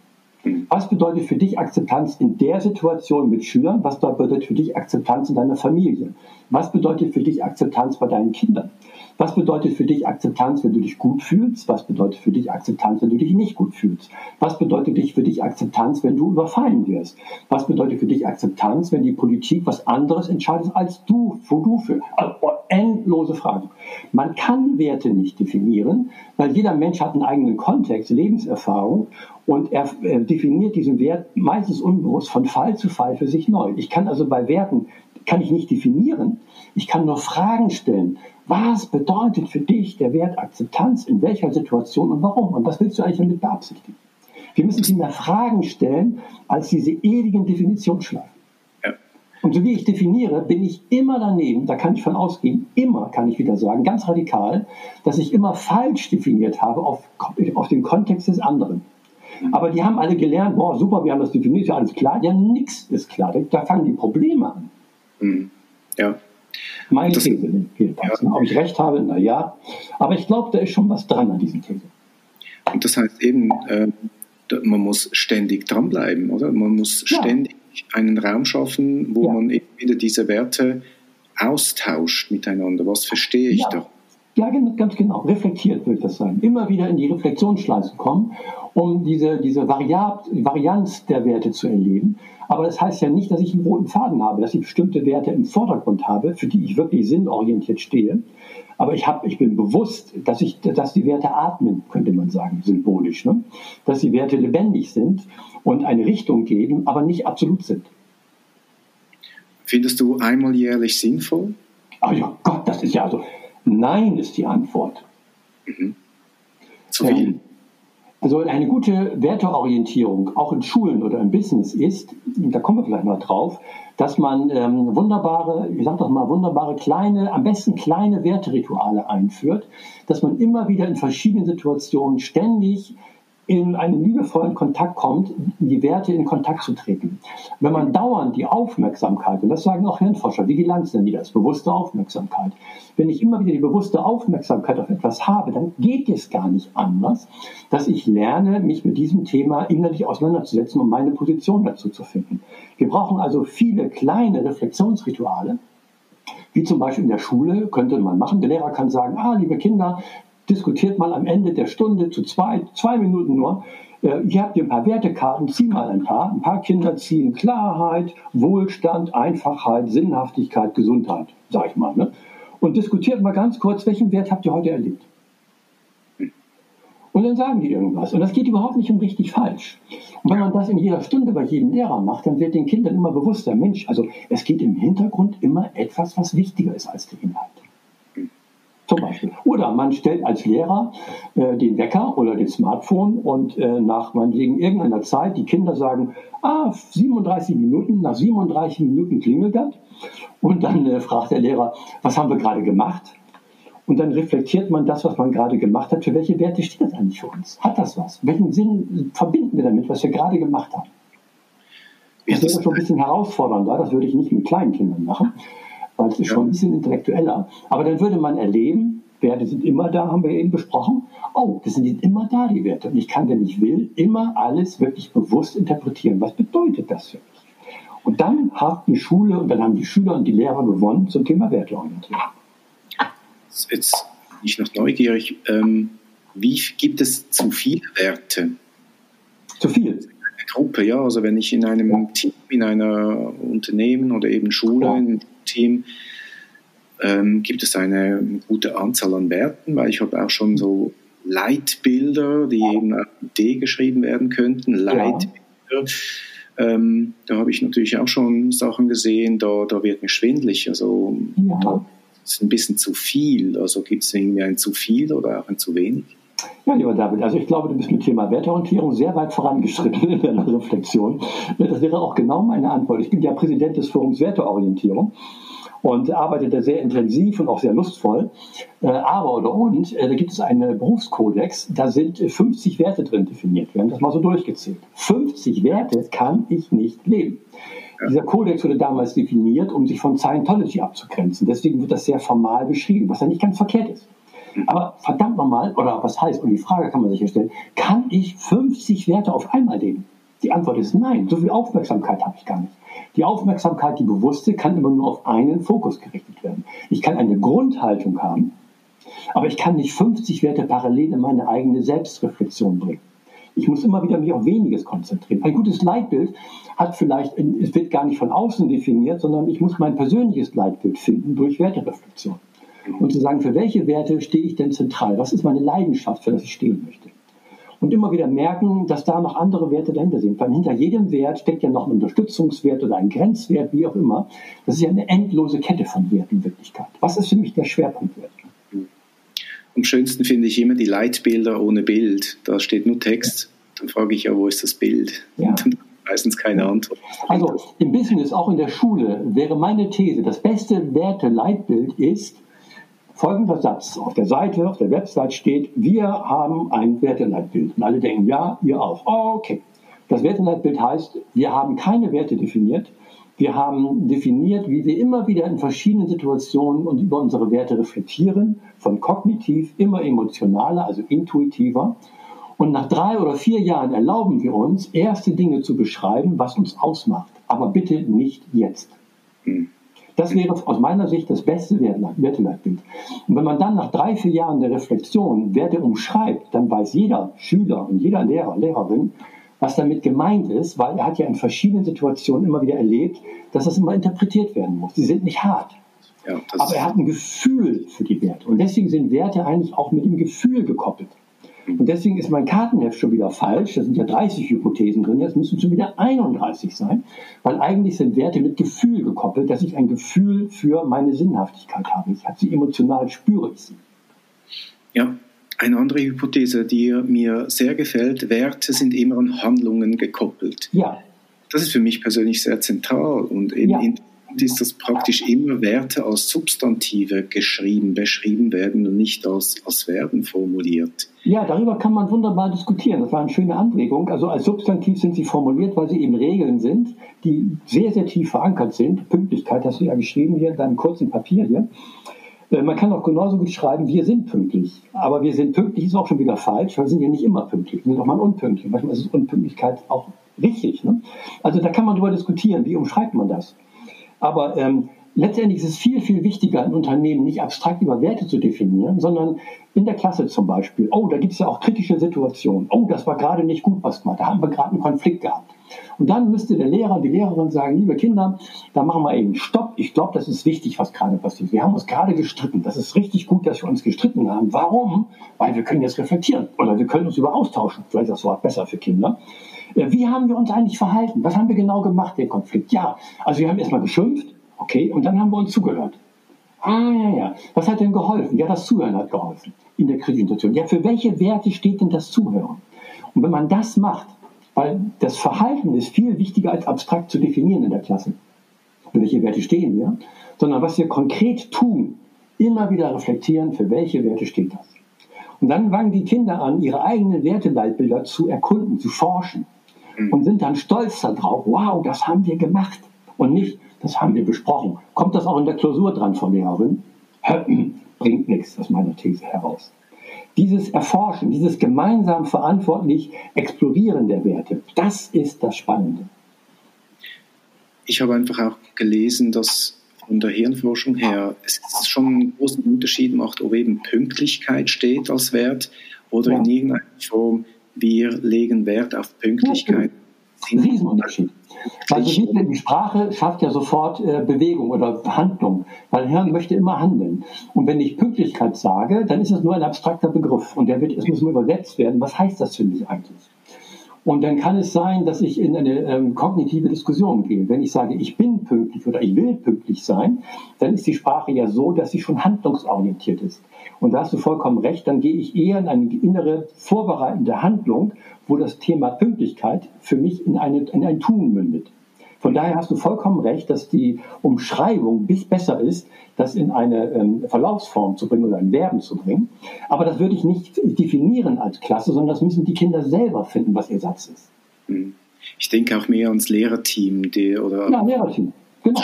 A: Was bedeutet für dich Akzeptanz in der Situation mit Schülern? Was bedeutet für dich Akzeptanz in deiner Familie? Was bedeutet für dich Akzeptanz bei deinen Kindern? Was bedeutet für dich Akzeptanz, wenn du dich gut fühlst? Was bedeutet für dich Akzeptanz, wenn du dich nicht gut fühlst? Was bedeutet für dich Akzeptanz, wenn du überfallen wirst? Was bedeutet für dich Akzeptanz, wenn die Politik was anderes entscheidet als du, wo du für? Also, endlose Fragen. Man kann Werte nicht definieren, weil jeder Mensch hat einen eigenen Kontext, Lebenserfahrung und er definiert diesen Wert meistens unbewusst von Fall zu Fall für sich neu. Ich kann also bei Werten kann ich nicht definieren. Ich kann nur Fragen stellen. Was bedeutet für dich der Wert Akzeptanz in welcher Situation und warum? Und was willst du eigentlich damit beabsichtigen? Wir müssen viel mehr Fragen stellen als diese ewigen Definitionsschleifen. Und so wie ich definiere, bin ich immer daneben, da kann ich von ausgehen, immer kann ich wieder sagen, ganz radikal, dass ich immer falsch definiert habe auf, auf den Kontext des anderen. Aber die haben alle gelernt, boah, super, wir haben das definiert, ja alles klar. Ja, nichts ist klar. Da fangen die Probleme an.
B: Mhm. Ja.
A: Meine das, These jedenfalls. Ja. Ob ich recht habe, naja. Aber ich glaube, da ist schon was dran an diesen These.
B: Und das heißt eben, äh, man muss ständig dranbleiben, oder? Man muss ständig einen Raum schaffen, wo ja. man eben wieder diese Werte austauscht miteinander. Was verstehe ich
A: ja.
B: da?
A: Ja, ganz genau. Reflektiert würde das sein. Immer wieder in die Reflexionsschleife kommen, um diese, diese Variab Varianz der Werte zu erleben. Aber das heißt ja nicht, dass ich einen roten Faden habe, dass ich bestimmte Werte im Vordergrund habe, für die ich wirklich sinnorientiert stehe. Aber ich, hab, ich bin bewusst, dass, ich, dass die Werte atmen, könnte man sagen, symbolisch. Ne? Dass die Werte lebendig sind und eine Richtung geben, aber nicht absolut sind.
B: Findest du einmal jährlich sinnvoll?
A: Ach ja, Gott, das ist ja also. Nein ist die Antwort.
B: Mhm. Zu viel? Ähm,
A: also eine gute Werteorientierung, auch in Schulen oder im Business, ist, da kommen wir vielleicht mal drauf, dass man ähm, wunderbare, ich sag doch mal, wunderbare kleine, am besten kleine Werterituale einführt, dass man immer wieder in verschiedenen Situationen ständig in einen liebevollen Kontakt kommt, die Werte in Kontakt zu treten. Wenn man dauernd die Aufmerksamkeit, und das sagen auch Hirnforscher, Vigilanz nennen die das, bewusste Aufmerksamkeit, wenn ich immer wieder die bewusste Aufmerksamkeit auf etwas habe, dann geht es gar nicht anders, dass ich lerne, mich mit diesem Thema innerlich auseinanderzusetzen, um meine Position dazu zu finden. Wir brauchen also viele kleine Reflexionsrituale, wie zum Beispiel in der Schule könnte man machen. Der Lehrer kann sagen, ah, liebe Kinder, diskutiert mal am Ende der Stunde zu zwei, zwei Minuten nur. Äh, hier habt ihr ein paar Wertekarten, zieh mal ein paar. Ein paar Kinder ziehen Klarheit, Wohlstand, Einfachheit, Sinnhaftigkeit, Gesundheit, sag ich mal. Ne? Und diskutiert mal ganz kurz, welchen Wert habt ihr heute erlebt? Und dann sagen die irgendwas. Und das geht überhaupt nicht um richtig falsch. Und wenn man das in jeder Stunde bei jedem Lehrer macht, dann wird den Kindern immer bewusster, Mensch, also es geht im Hintergrund immer etwas, was wichtiger ist als der Inhalt. Zum Beispiel. Oder man stellt als Lehrer äh, den Wecker oder den Smartphone und äh, nach meinetwegen irgendeiner Zeit, die Kinder sagen, ah, 37 Minuten, nach 37 Minuten klingelt das. Und dann äh, fragt der Lehrer, was haben wir gerade gemacht? Und dann reflektiert man das, was man gerade gemacht hat. Für welche Werte steht das eigentlich für uns? Hat das was? Welchen Sinn verbinden wir damit, was wir gerade gemacht haben? Das wäre schon ein bisschen herausfordernder. Das würde ich nicht mit kleinen Kindern machen weil es ist schon ein bisschen intellektueller. Aber dann würde man erleben, Werte sind immer da, haben wir eben besprochen. Oh, das sind immer da, die Werte. Und ich kann, wenn ich will, immer alles wirklich bewusst interpretieren. Was bedeutet das für mich? Und dann hat die Schule und dann haben die Schüler und die Lehrer gewonnen zum Thema Werteorientierung.
B: Jetzt bin ich noch neugierig. Ähm, wie gibt es zu viele Werte?
A: Zu viel?
B: Gruppe, ja. Also wenn ich in einem. Team, in einer Unternehmen oder eben Schule, ja. in einem Team, ähm, gibt es eine gute Anzahl an Werten, weil ich habe auch schon so Leitbilder, die eben auf D geschrieben werden könnten. Leitbilder. Ja. Ähm, da habe ich natürlich auch schon Sachen gesehen, da, da wird mir schwindlig. Also ja. da ist ein bisschen zu viel. Also gibt es irgendwie ein zu viel oder auch ein zu wenig?
A: Ja, lieber David, also ich glaube, du bist mit dem Thema Werteorientierung sehr weit vorangeschritten in deiner Reflexion. Das wäre auch genau meine Antwort. Ich bin ja Präsident des Forums Werteorientierung und arbeite da sehr intensiv und auch sehr lustvoll. Äh, aber oder und, äh, da gibt es einen Berufskodex, da sind 50 Werte drin definiert. Wir haben das mal so durchgezählt. 50 Werte kann ich nicht leben. Dieser Kodex wurde damals definiert, um sich von Scientology abzugrenzen. Deswegen wird das sehr formal beschrieben, was ja nicht ganz verkehrt ist. Aber verdammt nochmal, oder was heißt, und die Frage kann man sich ja stellen, kann ich 50 Werte auf einmal leben? Die Antwort ist nein. So viel Aufmerksamkeit habe ich gar nicht. Die Aufmerksamkeit, die bewusste, kann immer nur auf einen Fokus gerichtet werden. Ich kann eine Grundhaltung haben, aber ich kann nicht 50 Werte parallel in meine eigene Selbstreflexion bringen. Ich muss immer wieder mich auf weniges konzentrieren. Ein gutes Leitbild hat vielleicht, es wird gar nicht von außen definiert, sondern ich muss mein persönliches Leitbild finden durch Wertereflexion. Und zu sagen, für welche Werte stehe ich denn zentral? Was ist meine Leidenschaft, für das ich stehen möchte? und immer wieder merken, dass da noch andere Werte dahinter sind. Weil hinter jedem Wert steckt ja noch ein Unterstützungswert oder ein Grenzwert, wie auch immer. Das ist ja eine endlose Kette von Werten in Wirklichkeit. Was ist für mich der Schwerpunktwert?
B: Am schönsten finde ich immer die Leitbilder ohne Bild. Da steht nur Text. Dann frage ich ja, wo ist das Bild? Ja. Und <laughs> dann meistens keine Antwort.
A: Also im Business, auch in der Schule, wäre meine These, das beste Werte-Leitbild ist, folgender Satz. Auf der Seite, auf der Website steht, wir haben ein Werteleitbild. Und alle denken, ja, ihr auch. Okay. Das Werteleitbild heißt, wir haben keine Werte definiert. Wir haben definiert, wie wir immer wieder in verschiedenen Situationen und über unsere Werte reflektieren, von kognitiv immer emotionaler, also intuitiver. Und nach drei oder vier Jahren erlauben wir uns, erste Dinge zu beschreiben, was uns ausmacht. Aber bitte nicht jetzt. Hm. Das wäre aus meiner Sicht das beste Werteleitbild. Und wenn man dann nach drei, vier Jahren der Reflexion Werte umschreibt, dann weiß jeder Schüler und jeder Lehrer, Lehrerin, was damit gemeint ist, weil er hat ja in verschiedenen Situationen immer wieder erlebt, dass das immer interpretiert werden muss. Die sind nicht hart. Ja, aber er hat ein Gefühl für die Werte. Und deswegen sind Werte eigentlich auch mit dem Gefühl gekoppelt. Und deswegen ist mein Kartenheft schon wieder falsch. Da sind ja 30 Hypothesen drin, jetzt müssen schon wieder 31 sein, weil eigentlich sind Werte mit Gefühl gekoppelt, dass ich ein Gefühl für meine Sinnhaftigkeit habe. Ich habe sie emotional, spüre ich sie.
B: Ja, eine andere Hypothese, die mir sehr gefällt, Werte sind immer an Handlungen gekoppelt. Ja. Das ist für mich persönlich sehr zentral und eben ja ist, dass praktisch immer Werte als Substantive geschrieben, beschrieben werden und nicht als, als Verben formuliert.
A: Ja, darüber kann man wunderbar diskutieren. Das war eine schöne Anregung. Also als Substantiv sind sie formuliert, weil sie eben Regeln sind, die sehr, sehr tief verankert sind. Pünktlichkeit hast du ja geschrieben hier in deinem kurzen Papier hier. Äh, man kann auch genauso gut schreiben, wir sind pünktlich. Aber wir sind pünktlich ist auch schon wieder falsch, weil wir sind ja nicht immer pünktlich. Wir sind auch mal unpünktlich. Manchmal ist Unpünktlichkeit auch richtig. Ne? Also da kann man darüber diskutieren, wie umschreibt man das. Aber ähm, letztendlich ist es viel, viel wichtiger, in Unternehmen nicht abstrakt über Werte zu definieren, sondern in der Klasse zum Beispiel. Oh, da gibt es ja auch kritische Situationen. Oh, das war gerade nicht gut, was gemacht. Da haben wir gerade einen Konflikt gehabt. Und dann müsste der Lehrer, die Lehrerin sagen, liebe Kinder, da machen wir eben Stopp. Ich glaube, das ist wichtig, was gerade passiert. Wir haben uns gerade gestritten. Das ist richtig gut, dass wir uns gestritten haben. Warum? Weil wir können jetzt reflektieren oder wir können uns über austauschen. Vielleicht ist das Wort besser für Kinder. Wie haben wir uns eigentlich verhalten? Was haben wir genau gemacht, den Konflikt? Ja, also wir haben erstmal geschimpft, okay, und dann haben wir uns zugehört. Ah, ja, ja. Was hat denn geholfen? Ja, das Zuhören hat geholfen in der kritischen Situation. Ja, für welche Werte steht denn das Zuhören? Und wenn man das macht, weil das Verhalten ist viel wichtiger als abstrakt zu definieren in der Klasse. Für welche Werte stehen wir? Sondern was wir konkret tun, immer wieder reflektieren, für welche Werte steht das. Und dann fangen die Kinder an, ihre eigenen Werteleitbilder zu erkunden, zu forschen. Und sind dann stolz darauf, wow, das haben wir gemacht. Und nicht, das haben wir besprochen. Kommt das auch in der Klausur dran, Frau Lehrerin? bringt nichts aus meiner These heraus. Dieses Erforschen, dieses gemeinsam verantwortlich Explorieren der Werte, das ist das Spannende.
B: Ich habe einfach auch gelesen, dass von der Hirnforschung her es schon einen großen Unterschied macht, ob eben Pünktlichkeit steht als Wert oder ja. in irgendeiner Form wir legen Wert auf Pünktlichkeit. <laughs>
A: Ja, ein Riesenunterschied. Also die Sprache schafft ja sofort äh, Bewegung oder Handlung, weil Hirn möchte immer handeln. Und wenn ich Pünktlichkeit sage, dann ist es nur ein abstrakter Begriff und der wird, es muss übersetzt werden. Was heißt das für mich eigentlich? Und dann kann es sein, dass ich in eine ähm, kognitive Diskussion gehe. Wenn ich sage, ich bin pünktlich oder ich will pünktlich sein, dann ist die Sprache ja so, dass sie schon handlungsorientiert ist. Und da hast du vollkommen recht, dann gehe ich eher in eine innere vorbereitende Handlung, wo das Thema Pünktlichkeit für mich in, eine, in ein Tun mündet. Von daher hast du vollkommen recht, dass die Umschreibung bis besser ist, das in eine ähm, Verlaufsform zu bringen oder ein Verben zu bringen. Aber das würde ich nicht definieren als Klasse, sondern das müssen die Kinder selber finden, was ihr Satz ist.
B: Hm. Ich denke auch mehr ans Lehrerteam, die, oder?
A: Ja, Lehrerteam, genau.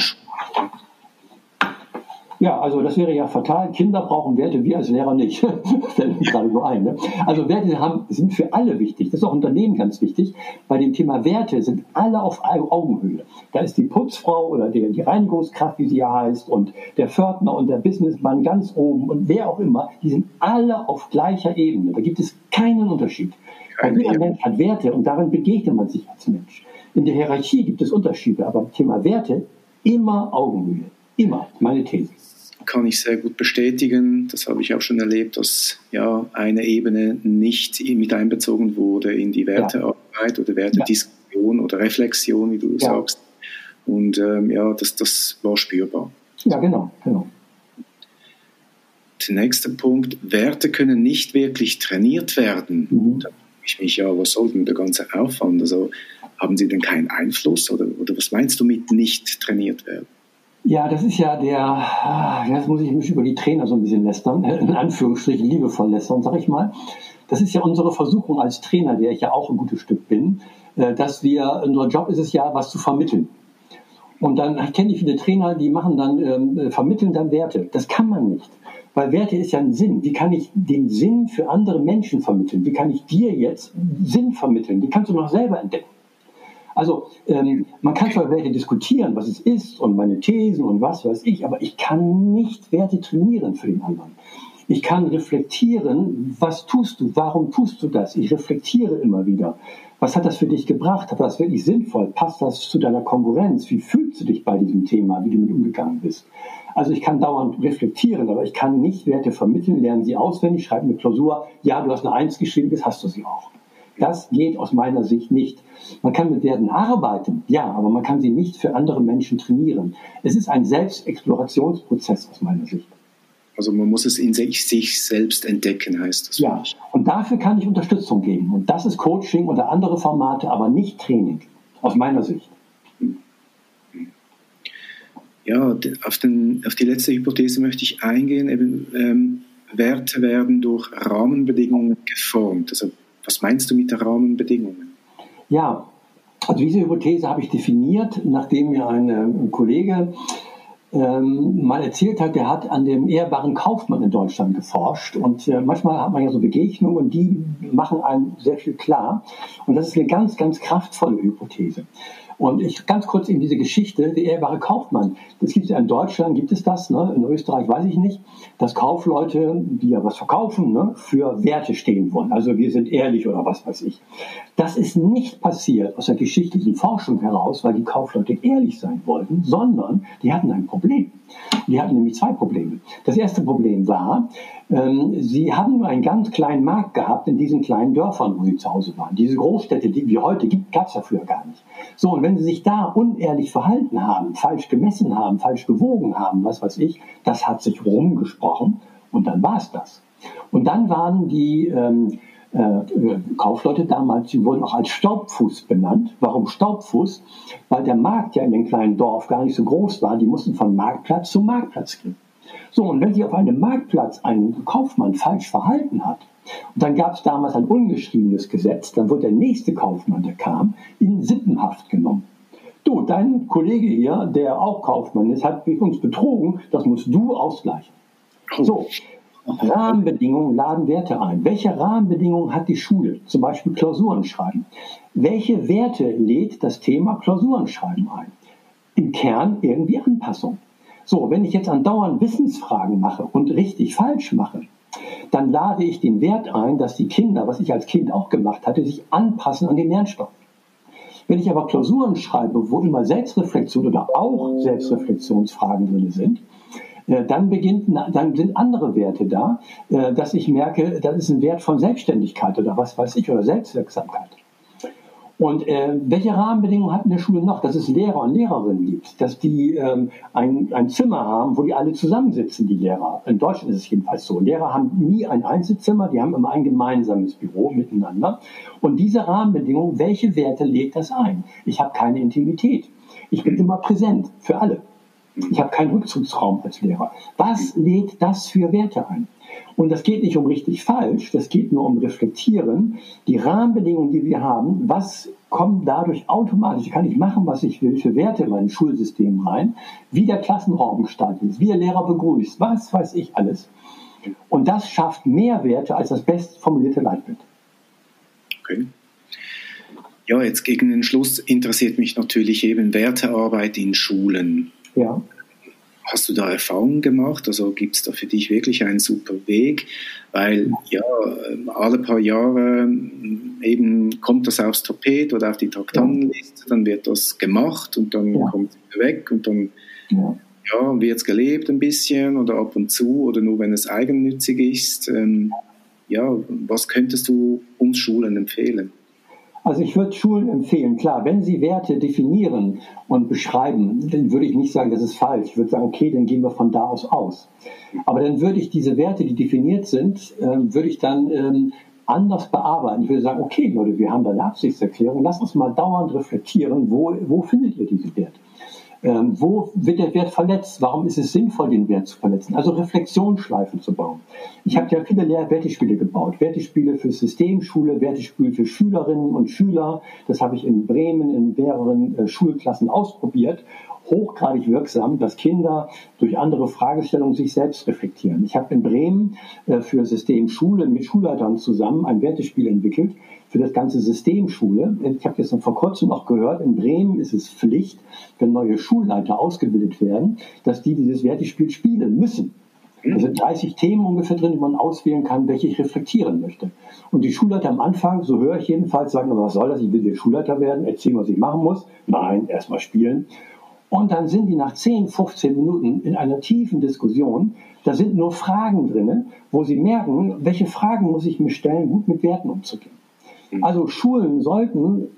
A: Ja, also das wäre ja fatal. Kinder brauchen Werte, wir als Lehrer nicht. <laughs> Fällt mir gerade so ein. Ne? Also Werte haben, sind für alle wichtig. Das ist auch Unternehmen ganz wichtig. Bei dem Thema Werte sind alle auf Augenhöhe. Da ist die Putzfrau oder der, die Reinigungskraft, wie sie ja heißt, und der Pförtner und der Businessmann ganz oben und wer auch immer, die sind alle auf gleicher Ebene. Da gibt es keinen Unterschied. Weil jeder Mensch hat Werte und darin begegnet man sich als Mensch. In der Hierarchie gibt es Unterschiede, aber beim Thema Werte immer Augenhöhe. Immer, meine These
B: kann ich sehr gut bestätigen. Das habe ich auch schon erlebt, dass ja eine Ebene nicht mit einbezogen wurde in die Wertearbeit oder Wertediskussion ja. oder Reflexion, wie du ja. sagst. Und ähm, ja, das, das war spürbar.
A: Ja, genau, genau.
B: Der nächste Punkt, Werte können nicht wirklich trainiert werden. Mhm. Da frage ich mich ja, was soll denn der ganze Aufwand? Also haben sie denn keinen Einfluss oder, oder was meinst du mit nicht trainiert werden?
A: Ja, das ist ja der, ah, jetzt muss ich mich über die Trainer so ein bisschen lästern, <laughs> in Anführungsstrichen liebevoll lästern, sag ich mal. Das ist ja unsere Versuchung als Trainer, der ich ja auch ein gutes Stück bin, äh, dass wir, unser Job ist es ja, was zu vermitteln. Und dann kenne ich viele Trainer, die machen dann, ähm, vermitteln dann Werte. Das kann man nicht. Weil Werte ist ja ein Sinn. Wie kann ich den Sinn für andere Menschen vermitteln? Wie kann ich dir jetzt Sinn vermitteln? Die kannst du noch selber entdecken. Also ähm, man kann zwar Werte diskutieren, was es ist und meine Thesen und was weiß ich, aber ich kann nicht Werte trainieren für den anderen. Ich kann reflektieren, was tust du, warum tust du das? Ich reflektiere immer wieder. Was hat das für dich gebracht? Hat das wirklich sinnvoll? Passt das zu deiner Konkurrenz? Wie fühlst du dich bei diesem Thema, wie du mit umgegangen bist? Also ich kann dauernd reflektieren, aber ich kann nicht Werte vermitteln, lernen sie auswendig, schreiben eine Klausur. Ja, du hast eine Eins geschrieben, das hast du sie auch. Das geht aus meiner Sicht nicht. Man kann mit Werten arbeiten, ja, aber man kann sie nicht für andere Menschen trainieren. Es ist ein Selbstexplorationsprozess aus meiner Sicht.
B: Also man muss es in sich, selbst entdecken, heißt das.
A: Ja, und dafür kann ich Unterstützung geben. Und das ist Coaching oder andere Formate, aber nicht Training, aus meiner Sicht.
B: Ja, auf, den, auf die letzte Hypothese möchte ich eingehen. Eben, ähm, Werte werden durch Rahmenbedingungen geformt. Also was meinst du mit der Rahmenbedingungen?
A: Ja, also diese Hypothese habe ich definiert, nachdem mir ein, ein Kollege ähm, mal erzählt hat, der hat an dem ehrbaren Kaufmann in Deutschland geforscht und äh, manchmal hat man ja so Begegnungen und die machen einem sehr viel klar und das ist eine ganz, ganz kraftvolle Hypothese. Und ich ganz kurz in diese Geschichte, der ehrbare Kaufmann. Das gibt es ja in Deutschland, gibt es das, ne? in Österreich weiß ich nicht, dass Kaufleute, die ja was verkaufen, ne, für Werte stehen wollen. Also wir sind ehrlich oder was weiß ich. Das ist nicht passiert aus der geschichtlichen Forschung heraus, weil die Kaufleute ehrlich sein wollten, sondern die hatten ein Problem. Die hatten nämlich zwei Probleme. Das erste Problem war, ähm, sie haben nur einen ganz kleinen Markt gehabt in diesen kleinen Dörfern, wo sie zu Hause waren. Diese Großstädte, die wir heute gibt, gab es ja früher gar nicht. So, und wenn sie sich da unehrlich verhalten haben, falsch gemessen haben, falsch gewogen haben, was weiß ich, das hat sich rumgesprochen und dann war es das. Und dann waren die ähm, äh, Kaufleute damals, sie wurden auch als Staubfuß benannt. Warum Staubfuß? Weil der Markt ja in dem kleinen Dorf gar nicht so groß war. Die mussten von Marktplatz zu Marktplatz gehen. So, und wenn sich auf einem Marktplatz ein Kaufmann falsch verhalten hat, und dann gab es damals ein ungeschriebenes Gesetz, dann wurde der nächste Kaufmann, der kam, in Sippenhaft genommen. Du, dein Kollege hier, der auch Kaufmann ist, hat uns betrogen, das musst du ausgleichen. So, Rahmenbedingungen laden Werte ein. Welche Rahmenbedingungen hat die Schule? Zum Beispiel Klausuren schreiben. Welche Werte lädt das Thema Klausuren schreiben ein? Im Kern irgendwie Anpassung. So, wenn ich jetzt andauernd Wissensfragen mache und richtig falsch mache, dann lade ich den Wert ein, dass die Kinder, was ich als Kind auch gemacht hatte, sich anpassen an den Lernstoff. Wenn ich aber Klausuren schreibe, wo immer Selbstreflexion oder auch Selbstreflexionsfragen drin sind, dann, beginnt, dann sind andere Werte da, äh, dass ich merke, das ist ein Wert von Selbstständigkeit oder was weiß ich, oder Selbstwirksamkeit. Und äh, welche Rahmenbedingungen hat eine Schule noch? Dass es Lehrer und Lehrerinnen gibt, dass die ähm, ein, ein Zimmer haben, wo die alle zusammensitzen, die Lehrer. In Deutschland ist es jedenfalls so. Lehrer haben nie ein Einzelzimmer, die haben immer ein gemeinsames Büro miteinander. Und diese Rahmenbedingungen, welche Werte legt das ein? Ich habe keine Intimität. Ich bin immer präsent für alle. Ich habe keinen Rückzugsraum als Lehrer. Was lädt das für Werte ein? Und das geht nicht um richtig falsch, das geht nur um Reflektieren. Die Rahmenbedingungen, die wir haben, was kommt dadurch automatisch, kann ich machen, was ich will, für Werte in mein Schulsystem rein, wie der Klassenraum gestaltet ist, wie der Lehrer begrüßt, was weiß ich alles. Und das schafft mehr Werte als das bestformulierte Leitbild.
B: Okay. Ja, jetzt gegen den Schluss interessiert mich natürlich eben Wertearbeit in Schulen. Ja. Hast du da Erfahrungen gemacht? Also gibt es da für dich wirklich einen super Weg? Weil ja, alle paar Jahre eben kommt das aufs Tapet oder auf die Traktantenliste, dann wird das gemacht und dann ja. kommt es wieder weg und dann ja. ja wird es gelebt ein bisschen oder ab und zu oder nur wenn es eigennützig ist. Ähm, ja, was könntest du uns Schulen empfehlen?
A: Also ich würde Schulen empfehlen, klar, wenn sie Werte definieren und beschreiben, dann würde ich nicht sagen, das ist falsch. Ich würde sagen, okay, dann gehen wir von da aus aus. Aber dann würde ich diese Werte, die definiert sind, ähm, würde ich dann ähm, anders bearbeiten. Ich würde sagen, okay, Leute, wir haben da eine Absichtserklärung, lass uns mal dauernd reflektieren, wo, wo findet ihr diese Werte? Ähm, wo wird der Wert verletzt? Warum ist es sinnvoll, den Wert zu verletzen? Also Reflexionsschleifen zu bauen. Ich habe ja viele Lehr-Wertespiele gebaut. Wertespiele für Systemschule, Wertespiele für Schülerinnen und Schüler. Das habe ich in Bremen in mehreren äh, Schulklassen ausprobiert hochgradig wirksam, dass Kinder durch andere Fragestellungen sich selbst reflektieren. Ich habe in Bremen äh, für System Schule mit Schulleitern zusammen ein Wertespiel entwickelt für das ganze System Schule. Ich habe jetzt vor kurzem noch gehört, in Bremen ist es Pflicht, wenn neue Schulleiter ausgebildet werden, dass die dieses Wertespiel spielen müssen. Da sind 30 Themen ungefähr drin, die man auswählen kann, welche ich reflektieren möchte. Und die Schulleiter am Anfang, so höre ich jedenfalls, sagen, was soll das, ich will hier Schulleiter werden, erzählen, was ich machen muss. Nein, erstmal spielen. Und dann sind die nach 10, 15 Minuten in einer tiefen Diskussion. Da sind nur Fragen drin, wo sie merken, welche Fragen muss ich mir stellen, gut mit Werten umzugehen. Mhm. Also Schulen sollten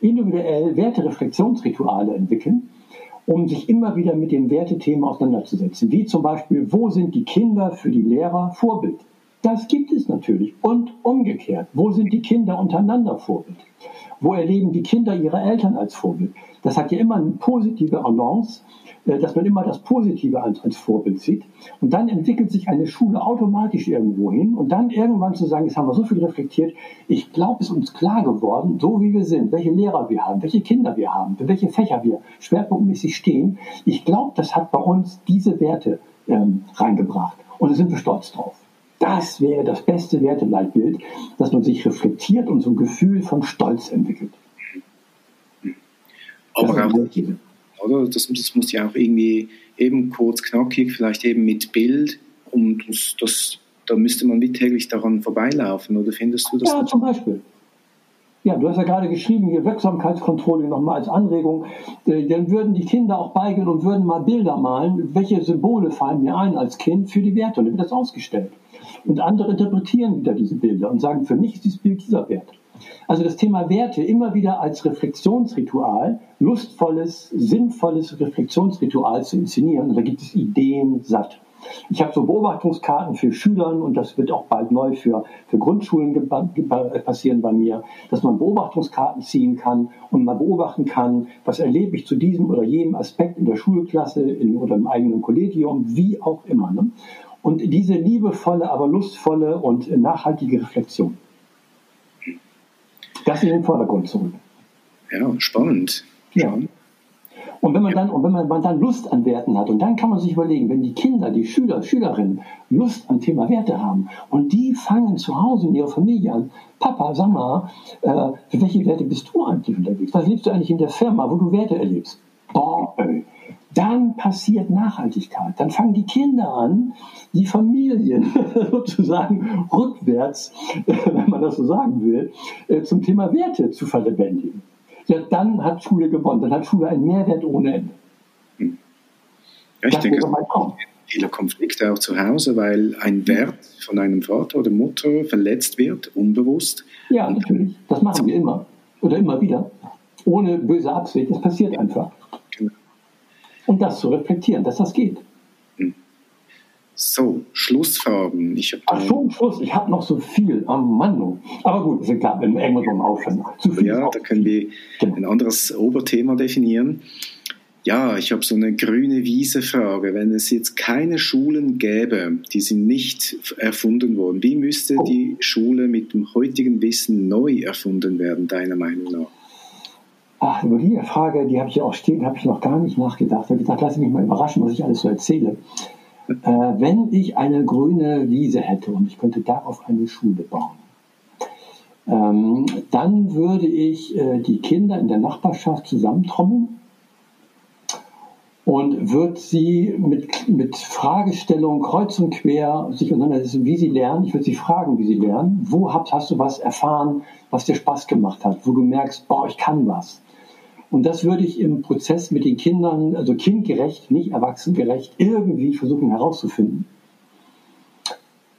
A: individuell Wertereflexionsrituale entwickeln, um sich immer wieder mit dem Wertethema auseinanderzusetzen. Wie zum Beispiel, wo sind die Kinder für die Lehrer Vorbild? Das gibt es natürlich. Und umgekehrt, wo sind die Kinder untereinander Vorbild? Wo erleben die Kinder ihre Eltern als Vorbild? Das hat ja immer eine positive Annonce, äh, dass man immer das Positive als, als Vorbild sieht. Und dann entwickelt sich eine Schule automatisch irgendwo hin. Und dann irgendwann zu sagen, jetzt haben wir so viel reflektiert, ich glaube, es ist uns klar geworden, so wie wir sind, welche Lehrer wir haben, welche Kinder wir haben, für welche Fächer wir schwerpunktmäßig stehen. Ich glaube, das hat bei uns diese Werte ähm, reingebracht. Und da sind wir stolz drauf. Das wäre das beste Werteleitbild, dass man sich reflektiert und so ein Gefühl von Stolz entwickelt.
B: Aber auch, oder? Das, das, muss ja auch irgendwie eben kurz knackig, vielleicht eben mit Bild und das, das, da müsste man wie täglich daran vorbeilaufen, oder findest du das?
A: Ja, zum Beispiel. Ja, du hast ja gerade geschrieben, hier Wirksamkeitskontrolling nochmal als Anregung. Äh, dann würden die Kinder auch beigehen und würden mal Bilder malen. Welche Symbole fallen mir ein als Kind für die Werte? Und dann wird das ausgestellt. Und andere interpretieren wieder diese Bilder und sagen, für mich ist dieses Bild dieser Wert. Also das Thema Werte immer wieder als Reflexionsritual, lustvolles, sinnvolles Reflexionsritual zu inszenieren. Da gibt es Ideen satt. Ich habe so Beobachtungskarten für Schülern und das wird auch bald neu für, für Grundschulen passieren bei mir, dass man Beobachtungskarten ziehen kann und mal beobachten kann, was erlebe ich zu diesem oder jenem Aspekt in der Schulklasse in, oder im eigenen Kollegium, wie auch immer. Ne? Und diese liebevolle, aber lustvolle und nachhaltige Reflexion. Das in den Vordergrund zu rücken.
B: Ja, spannend.
A: Ja. Und wenn man dann, und wenn man, man dann Lust an Werten hat, und dann kann man sich überlegen, wenn die Kinder, die Schüler, Schülerinnen Lust am Thema Werte haben und die fangen zu Hause in ihrer Familie an, Papa, sag mal, äh, für welche Werte bist du eigentlich unterwegs? Was lebst du eigentlich in der Firma, wo du Werte erlebst? Boah, ey. Dann passiert Nachhaltigkeit. Dann fangen die Kinder an, die Familien <laughs> sozusagen rückwärts, <laughs> wenn man das so sagen will, äh, zum Thema Werte zu verlebendigen ja, dann hat Schule gewonnen. Dann hat Schule einen Mehrwert ohne Ende.
B: Ja, ich das denke, viele Konflikte auch zu Hause, weil ein Wert von einem Vater oder Mutter verletzt wird, unbewusst.
A: Ja, natürlich. Das machen wir immer. Oder immer wieder. Ohne böse Absicht. Das passiert einfach. Und das zu reflektieren, dass das geht.
B: So, Schlussfragen.
A: Ich Ach schon, Schluss. Ich habe noch so viel am Mann. Aber gut, ist ja klar, wenn wir irgendwann aufhören.
B: Zu viel ja, da können wir genau. ein anderes Oberthema definieren. Ja, ich habe so eine grüne Wiese-Frage. Wenn es jetzt keine Schulen gäbe, die sind nicht erfunden worden, wie müsste oh. die Schule mit dem heutigen Wissen neu erfunden werden, deiner Meinung nach?
A: Ach, über die Frage, die habe ich ja auch stehen, habe ich noch gar nicht nachgedacht. Ich habe gedacht, lass mich mal überraschen, was ich alles so erzähle. Äh, wenn ich eine grüne Wiese hätte und ich könnte darauf eine Schule bauen, ähm, dann würde ich äh, die Kinder in der Nachbarschaft zusammentrommeln und würde sie mit, mit Fragestellungen kreuz und quer sich auseinandersetzen, wie sie lernen. Ich würde sie fragen, wie sie lernen. Wo hast, hast du was erfahren, was dir Spaß gemacht hat, wo du merkst, boah, ich kann was. Und das würde ich im Prozess mit den Kindern, also kindgerecht, nicht erwachsengerecht, irgendwie versuchen herauszufinden.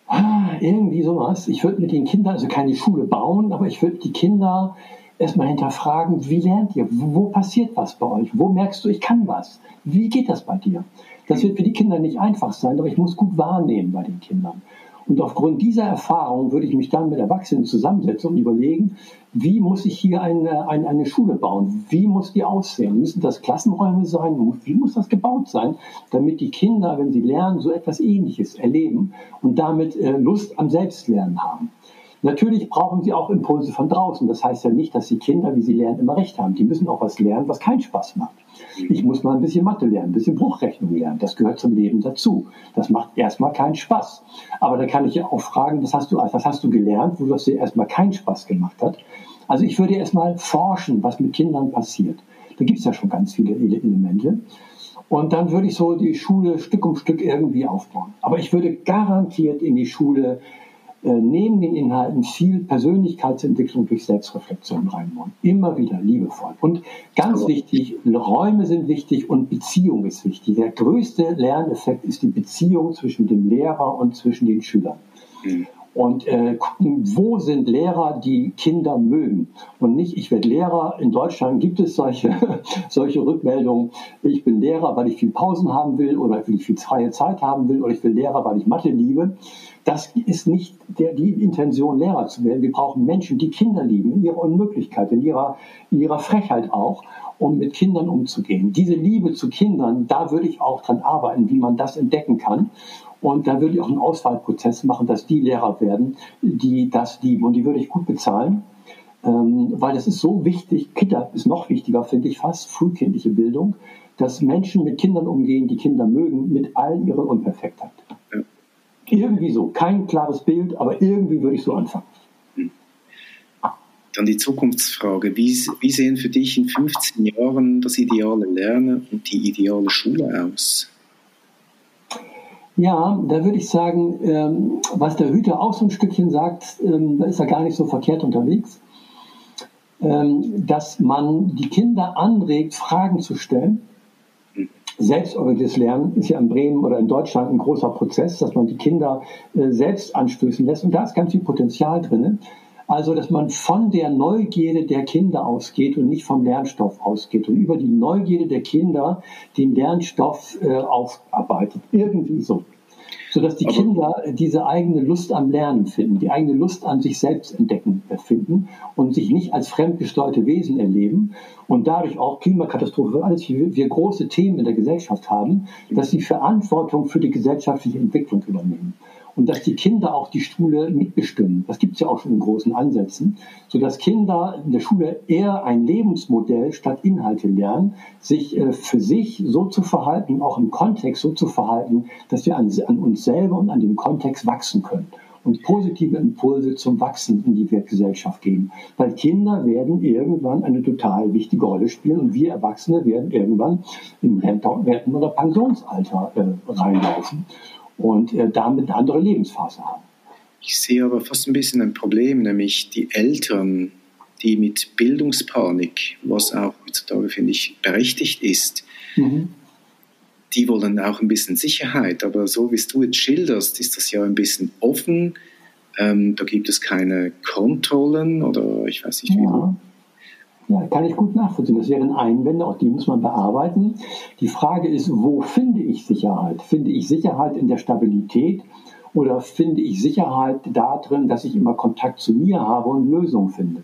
A: Ah, irgendwie sowas. Ich würde mit den Kindern, also keine Schule bauen, aber ich würde die Kinder erstmal hinterfragen, wie lernt ihr? Wo passiert was bei euch? Wo merkst du, ich kann was? Wie geht das bei dir? Das wird für die Kinder nicht einfach sein, aber ich muss gut wahrnehmen bei den Kindern. Und aufgrund dieser Erfahrung würde ich mich dann mit Erwachsenen zusammensetzen und überlegen, wie muss ich hier eine, eine, eine Schule bauen? Wie muss die aussehen? Müssen das Klassenräume sein? Wie muss das gebaut sein, damit die Kinder, wenn sie lernen, so etwas Ähnliches erleben und damit äh, Lust am Selbstlernen haben? Natürlich brauchen sie auch Impulse von draußen. Das heißt ja nicht, dass die Kinder, wie sie lernen, immer recht haben. Die müssen auch was lernen, was keinen Spaß macht. Ich muss mal ein bisschen Mathe lernen, ein bisschen Bruchrechnung lernen. Das gehört zum Leben dazu. Das macht erstmal keinen Spaß. Aber da kann ich ja auch fragen, was hast du, was hast du gelernt, wo das dir erstmal keinen Spaß gemacht hat? Also ich würde erstmal forschen, was mit Kindern passiert. Da gibt es ja schon ganz viele Elemente. Und dann würde ich so die Schule Stück um Stück irgendwie aufbauen. Aber ich würde garantiert in die Schule neben den Inhalten viel Persönlichkeitsentwicklung durch Selbstreflexion reinbauen. Immer wieder liebevoll. Und ganz wichtig, Räume sind wichtig und Beziehung ist wichtig. Der größte Lerneffekt ist die Beziehung zwischen dem Lehrer und zwischen den Schülern. Mhm und äh, gucken, wo sind Lehrer, die Kinder mögen. Und nicht, ich werde Lehrer. In Deutschland gibt es solche, <laughs> solche Rückmeldungen. Ich bin Lehrer, weil ich viel Pausen haben will oder weil ich viel freie Zeit haben will oder ich bin Lehrer, weil ich Mathe liebe. Das ist nicht der, die Intention, Lehrer zu werden. Wir brauchen Menschen, die Kinder lieben, in ihrer Unmöglichkeit, in ihrer, in ihrer Frechheit auch, um mit Kindern umzugehen. Diese Liebe zu Kindern, da würde ich auch dran arbeiten, wie man das entdecken kann. Und da würde ich auch einen Auswahlprozess machen, dass die Lehrer werden, die das lieben. Und die würde ich gut bezahlen, ähm, weil es ist so wichtig, Kinder ist noch wichtiger, finde ich fast, frühkindliche Bildung, dass Menschen mit Kindern umgehen, die Kinder mögen, mit all ihrer Unperfektheit. Irgendwie so. Kein klares Bild, aber irgendwie würde ich so anfangen.
B: Dann die Zukunftsfrage. Wie, wie sehen für dich in 15 Jahren das ideale Lernen und die ideale Schule aus?
A: Ja, da würde ich sagen, ähm, was der Hüter auch so ein Stückchen sagt, ähm, da ist er gar nicht so verkehrt unterwegs, ähm, dass man die Kinder anregt, Fragen zu stellen. Selbstorganisiertes Lernen ist ja in Bremen oder in Deutschland ein großer Prozess, dass man die Kinder äh, selbst anstößen lässt. Und da ist ganz viel Potenzial drin. Also, dass man von der Neugierde der Kinder ausgeht und nicht vom Lernstoff ausgeht und über die Neugierde der Kinder den Lernstoff äh, aufarbeitet. Irgendwie so. Sodass die Aber Kinder diese eigene Lust am Lernen finden, die eigene Lust an sich selbst entdecken finden und sich nicht als fremdgesteuerte Wesen erleben und dadurch auch Klimakatastrophe, alles wie wir große Themen in der Gesellschaft haben, dass sie Verantwortung für die gesellschaftliche Entwicklung übernehmen. Und dass die Kinder auch die Schule mitbestimmen. Das gibt es ja auch schon in großen Ansätzen, sodass Kinder in der Schule eher ein Lebensmodell statt Inhalte lernen, sich äh, für sich so zu verhalten, auch im Kontext so zu verhalten, dass wir an, an uns selber und an dem Kontext wachsen können und positive Impulse zum Wachsen in die Gesellschaft geben. Weil Kinder werden irgendwann eine total wichtige Rolle spielen und wir Erwachsene werden irgendwann im Renten- oder Pensionsalter äh, reinlaufen und äh, damit eine andere Lebensphase haben.
B: Ich sehe aber fast ein bisschen ein Problem, nämlich die Eltern, die mit Bildungspanik, was auch heutzutage, finde ich, berechtigt ist, mhm. die wollen auch ein bisschen Sicherheit. Aber so wie du jetzt schilderst, ist das ja ein bisschen offen. Ähm, da gibt es keine Kontrollen oder ich weiß nicht, wie ja.
A: Ja, kann ich gut nachvollziehen. Das wären Einwände, auch die muss man bearbeiten. Die Frage ist, wo finde ich Sicherheit? Finde ich Sicherheit in der Stabilität oder finde ich Sicherheit darin, dass ich immer Kontakt zu mir habe und Lösungen finde?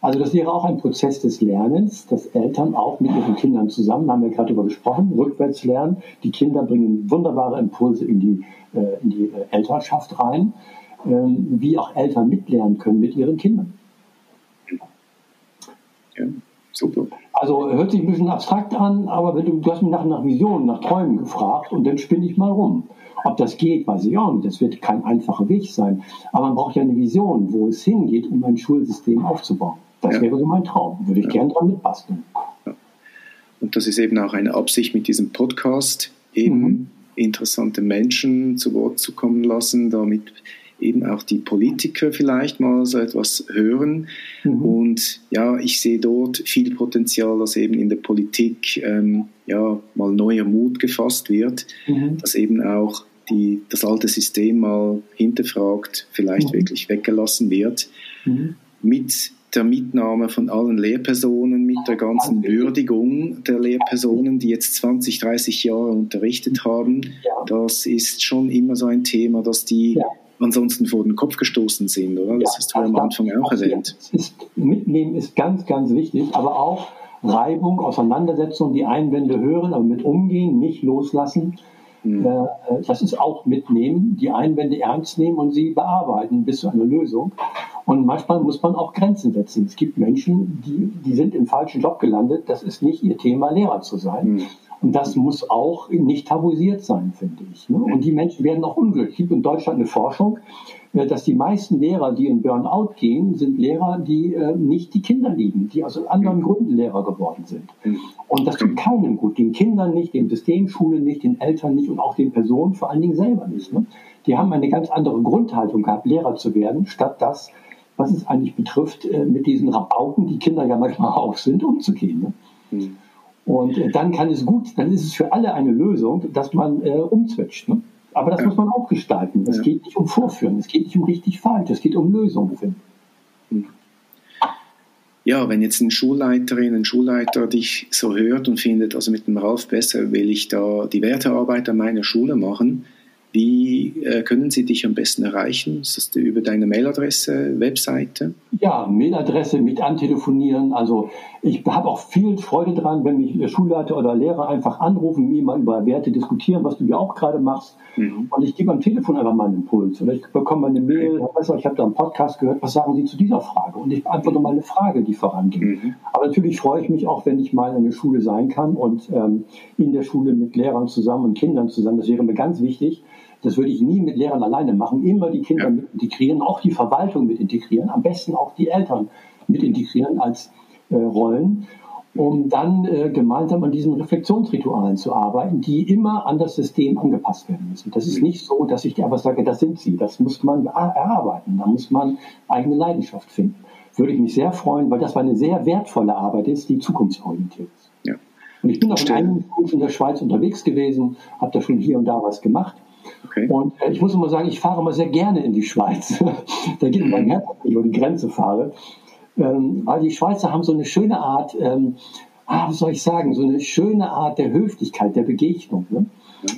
A: Also das wäre auch ein Prozess des Lernens, dass Eltern auch mit ihren Kindern zusammen, haben wir gerade darüber gesprochen, rückwärts lernen. Die Kinder bringen wunderbare Impulse in die, äh, in die äh, Elternschaft rein, äh, wie auch Eltern mitlernen können mit ihren Kindern.
B: Ja, super.
A: Also hört sich ein bisschen abstrakt an, aber wenn du, du hast mich nach, nach Visionen, nach Träumen gefragt und dann spinne ich mal rum. Ob das geht, weiß ich auch nicht. Das wird kein einfacher Weg sein. Aber man braucht ja eine Vision, wo es hingeht, um ein Schulsystem aufzubauen. Das ja. wäre so mein Traum. Würde ich ja. gern dran mitbasteln. Ja.
B: Und das ist eben auch eine Absicht mit diesem Podcast, eben mhm. interessante Menschen zu Wort zu kommen lassen, damit eben auch die Politiker vielleicht mal so etwas hören. Mhm. Und ja, ich sehe dort viel Potenzial, dass eben in der Politik ähm, ja mal neuer Mut gefasst wird, mhm. dass eben auch die, das alte System mal hinterfragt, vielleicht mhm. wirklich weggelassen wird. Mhm. Mit der Mitnahme von allen Lehrpersonen, mit der ganzen Würdigung der Lehrpersonen, die jetzt 20, 30 Jahre unterrichtet haben. Das ist schon immer so ein Thema, dass die ja ansonsten vor den Kopf gestoßen sind, oder? Das ja, hast du am Anfang auch erwähnt.
A: Ist, mitnehmen ist ganz, ganz wichtig, aber auch Reibung, Auseinandersetzung, die Einwände hören, aber mit umgehen, nicht loslassen. Mhm. Äh, das ist auch mitnehmen, die Einwände ernst nehmen und sie bearbeiten bis zu einer Lösung. Und manchmal muss man auch Grenzen setzen. Es gibt Menschen, die, die sind im falschen Job gelandet. Das ist nicht ihr Thema, Lehrer zu sein. Mhm. Und das muss auch nicht tabuisiert sein, finde ich. Ne? Und die Menschen werden auch unglücklich. Es gibt in Deutschland eine Forschung, äh, dass die meisten Lehrer, die in Burnout gehen, sind Lehrer, die äh, nicht die Kinder lieben, die aus anderen Gründen Lehrer geworden sind. Und das tut keinem gut, den Kindern nicht, den Systemschulen nicht, den Eltern nicht und auch den Personen vor allen Dingen selber nicht. Ne? Die haben eine ganz andere Grundhaltung gehabt, Lehrer zu werden, statt das, was es eigentlich betrifft, äh, mit diesen Rabauken, die Kinder ja manchmal auch sind, umzugehen. Ne? Und äh, dann kann es gut, dann ist es für alle eine Lösung, dass man äh, umzwitscht. Ne? Aber das ja. muss man auch gestalten. Es ja. geht nicht um Vorführen, es geht nicht um richtig falsch, es geht um Lösungen finden. Hm.
B: Ja, wenn jetzt eine Schulleiterin, ein Schulleiter dich so hört und findet, also mit dem Ralf besser will ich da die Wertearbeit an meiner Schule machen, wie äh, können Sie dich am besten erreichen? Ist das über deine Mailadresse, Webseite?
A: Ja, Mailadresse mit antelefonieren. Also ich habe auch viel Freude dran, wenn mich Schulleiter oder Lehrer einfach anrufen, mir mal über Werte diskutieren, was du ja auch gerade machst. Mhm. Und ich gebe am Telefon einfach mal einen Impuls. Oder ich bekomme eine Mail, ich habe da einen Podcast gehört, was sagen Sie zu dieser Frage? Und ich beantworte mal eine Frage, die vorangeht. Mhm. Aber natürlich freue ich mich auch, wenn ich mal in der Schule sein kann und ähm, in der Schule mit Lehrern zusammen und Kindern zusammen. Das wäre mir ganz wichtig das würde ich nie mit Lehrern alleine machen. Immer die Kinder mit integrieren, auch die Verwaltung mit integrieren, am besten auch die Eltern mit integrieren als äh, Rollen, um dann äh, gemeinsam an diesen Reflexionsritualen zu arbeiten, die immer an das System angepasst werden müssen. Das ist nicht so, dass ich dir einfach sage, das sind sie. Das muss man erarbeiten. Da muss man eigene Leidenschaft finden. Würde ich mich sehr freuen, weil das eine sehr wertvolle Arbeit ist, die zukunftsorientiert ist. Ja. Und ich bin auch in einigen Schulen in der Schweiz unterwegs gewesen, habe da schon hier und da was gemacht. Okay. Und äh, ich muss immer sagen, ich fahre immer sehr gerne in die Schweiz. <laughs> da geht mein Herz, wenn ich über die Grenze fahre. Ähm, weil die Schweizer haben so eine schöne Art, ähm, ah, was soll ich sagen, so eine schöne Art der Höflichkeit, der Begegnung. Ne?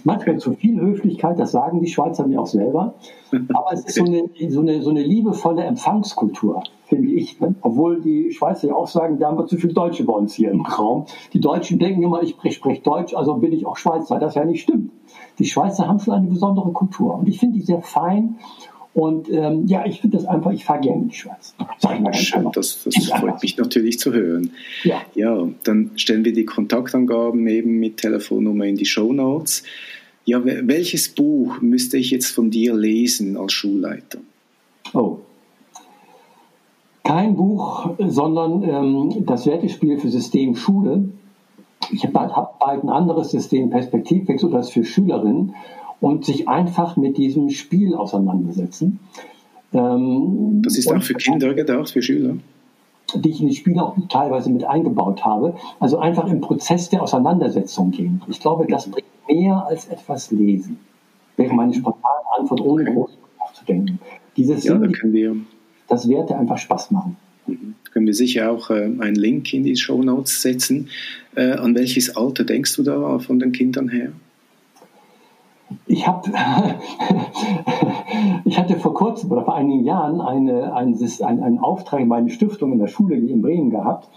A: Manchmal zu viel Höflichkeit, das sagen die Schweizer mir auch selber. Aber es ist so eine, so eine, so eine liebevolle Empfangskultur, finde ich. Ne? Obwohl die Schweizer ja auch sagen, da haben wir zu viele Deutsche bei uns hier im Raum. Die Deutschen denken immer, ich spreche Deutsch, also bin ich auch Schweizer. Das ja nicht stimmt. Die Schweizer haben schon eine besondere Kultur und ich finde die sehr fein und ähm, ja, ich finde das einfach, ich fahre gerne in die Schweiz.
B: Sag ich mal ganz Schön, das, das freut mich natürlich zu hören. Ja. ja, dann stellen wir die Kontaktangaben eben mit Telefonnummer in die Show Notes. Ja, welches Buch müsste ich jetzt von dir lesen als Schulleiter?
A: Oh. Kein Buch, sondern ähm, das Wertespiel für System Schule. Ich habe hab bald ein anderes System Perspektivwechsel, das für Schülerinnen und sich einfach mit diesem Spiel auseinandersetzen.
B: Ähm, das ist auch für Kinder gedacht, für Schüler?
A: Die ich in die Spiele auch teilweise mit eingebaut habe. Also einfach im Prozess der Auseinandersetzung gehen. Ich glaube, das bringt mehr als etwas lesen. Wäre meine spontane Antwort, ohne groß nachzudenken. Dieses
B: ja, da können wir,
A: das Werte einfach Spaß machen.
B: Können wir sicher auch äh, einen Link in die Show Notes setzen. Äh, an welches Alter denkst du da von den Kindern her?
A: Ich, hab, <laughs> ich hatte vor kurzem oder vor einigen Jahren eine, einen, einen Auftrag in meine Stiftung in der Schule in Bremen gehabt,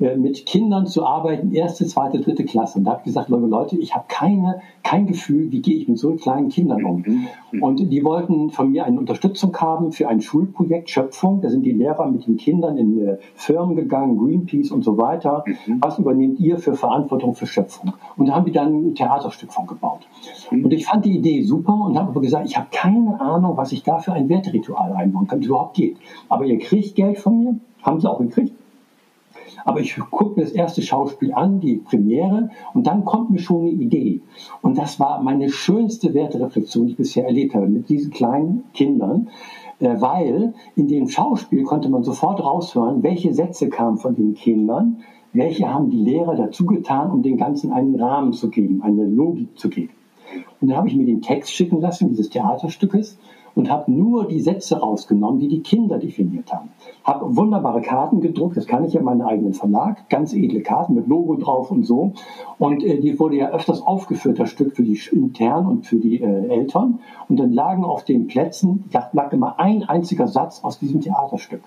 A: mit Kindern zu arbeiten, erste, zweite, dritte Klasse. Und da habe ich gesagt, liebe Leute, ich habe keine, kein Gefühl, wie gehe ich mit so kleinen Kindern um. Mhm. Und die wollten von mir eine Unterstützung haben für ein Schulprojekt Schöpfung. Da sind die Lehrer mit den Kindern in äh, Firmen gegangen, Greenpeace und so weiter. Mhm. Was übernehmt ihr für Verantwortung für Schöpfung? Und da haben die dann ein Theaterstück von gebaut. Mhm. Und ich fand die Idee super und habe aber gesagt, ich habe keine Ahnung, was ich da für ein Werteritual einbauen kann, das überhaupt geht. Aber ihr kriegt Geld von mir, haben sie auch gekriegt. Aber ich gucke mir das erste Schauspiel an, die Premiere, und dann kommt mir schon eine Idee. Und das war meine schönste Wertereflexion, die ich bisher erlebt habe, mit diesen kleinen Kindern, äh, weil in dem Schauspiel konnte man sofort raushören, welche Sätze kamen von den Kindern, welche haben die Lehrer dazu getan, um den Ganzen einen Rahmen zu geben, eine Logik zu geben. Und dann habe ich mir den Text schicken lassen dieses Theaterstückes und habe nur die Sätze rausgenommen, die die Kinder definiert haben. Habe wunderbare Karten gedruckt, das kann ich ja in meinem eigenen Verlag, ganz edle Karten mit Logo drauf und so. Und äh, die wurde ja öfters aufgeführt, das Stück für die internen und für die äh, Eltern. Und dann lagen auf den Plätzen, lag immer ein einziger Satz aus diesem Theaterstück.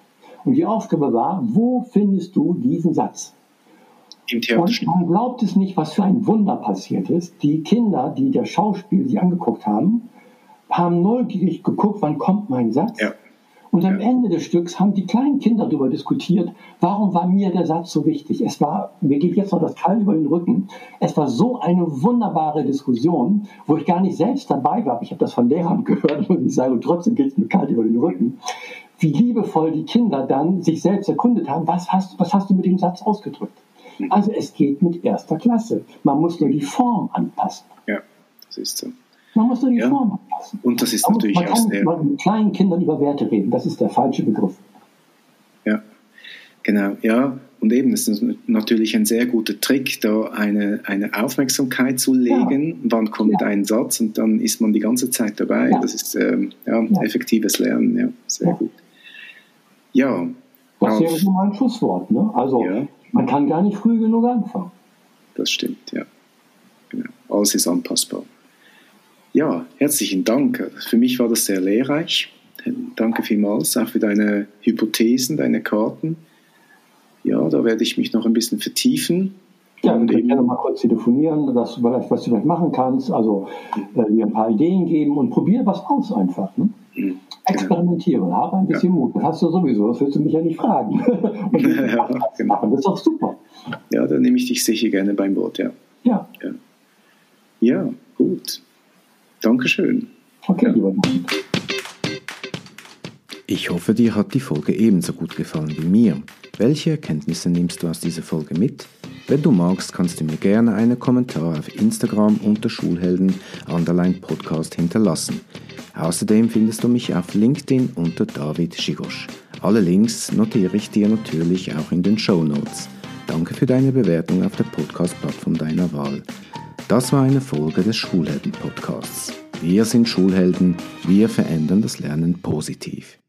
A: Und die Aufgabe war, wo findest du diesen Satz? Im Und man glaubt es nicht, was für ein Wunder passiert ist. Die Kinder, die das Schauspiel sich angeguckt haben, haben neugierig geguckt, wann kommt mein Satz. Ja. Und am ja. Ende des Stücks haben die kleinen Kinder darüber diskutiert, warum war mir der Satz so wichtig. Es war, mir geht jetzt noch das Kalt über den Rücken. Es war so eine wunderbare Diskussion, wo ich gar nicht selbst dabei war. Ich habe das von Lehrern <laughs> gehört, muss ich sagen, und trotzdem geht es mir kalt über den Rücken. Wie liebevoll die Kinder dann sich selbst erkundet haben, was hast, was hast du mit dem Satz ausgedrückt? Mhm. Also es geht mit erster Klasse. Man muss nur die Form anpassen.
B: Ja, ist so.
A: Man muss nur die ja. Form anpassen.
B: Und das ist natürlich
A: man kann sehr. mit kleinen Kindern über Werte reden. Das ist der falsche Begriff.
B: Ja, genau. Ja, und eben, das ist natürlich ein sehr guter Trick, da eine, eine Aufmerksamkeit zu legen. Ja. Wann kommt ja. ein Satz und dann ist man die ganze Zeit dabei. Ja. Das ist ähm, effektives Lernen. Ja, sehr gut. Ja.
A: Das wäre schon mal ein Schlusswort. Ne? Also, man kann gar nicht früh genug anfangen.
B: Das stimmt, ja. Genau. Alles ist anpassbar. Ja, herzlichen Dank. Für mich war das sehr lehrreich. Danke vielmals auch für deine Hypothesen, deine Karten. Ja, da werde ich mich noch ein bisschen vertiefen.
A: Ja, wir können gerne mal kurz telefonieren, dass du vielleicht, was du vielleicht machen kannst, also äh, dir ein paar Ideen geben und probier was aus einfach. Ne? Mhm, Experimentieren, genau. habe ein bisschen ja. Mut. Das hast du sowieso, das willst du mich ja nicht fragen. <laughs> und ja, genau. <laughs> machen, das ist doch super.
B: Ja, da nehme ich dich sicher gerne beim Wort, ja.
A: Ja.
B: Ja, ja gut. Dankeschön.
A: Okay, ja.
C: Ich hoffe, dir hat die Folge ebenso gut gefallen wie mir. Welche Erkenntnisse nimmst du aus dieser Folge mit? Wenn du magst, kannst du mir gerne einen Kommentar auf Instagram unter Schulhelden Podcast hinterlassen. Außerdem findest du mich auf LinkedIn unter David Schigosch. Alle Links notiere ich dir natürlich auch in den Show Notes. Danke für deine Bewertung auf der Podcast-Plattform deiner Wahl. Das war eine Folge des Schulhelden-Podcasts. Wir sind Schulhelden, wir verändern das Lernen positiv.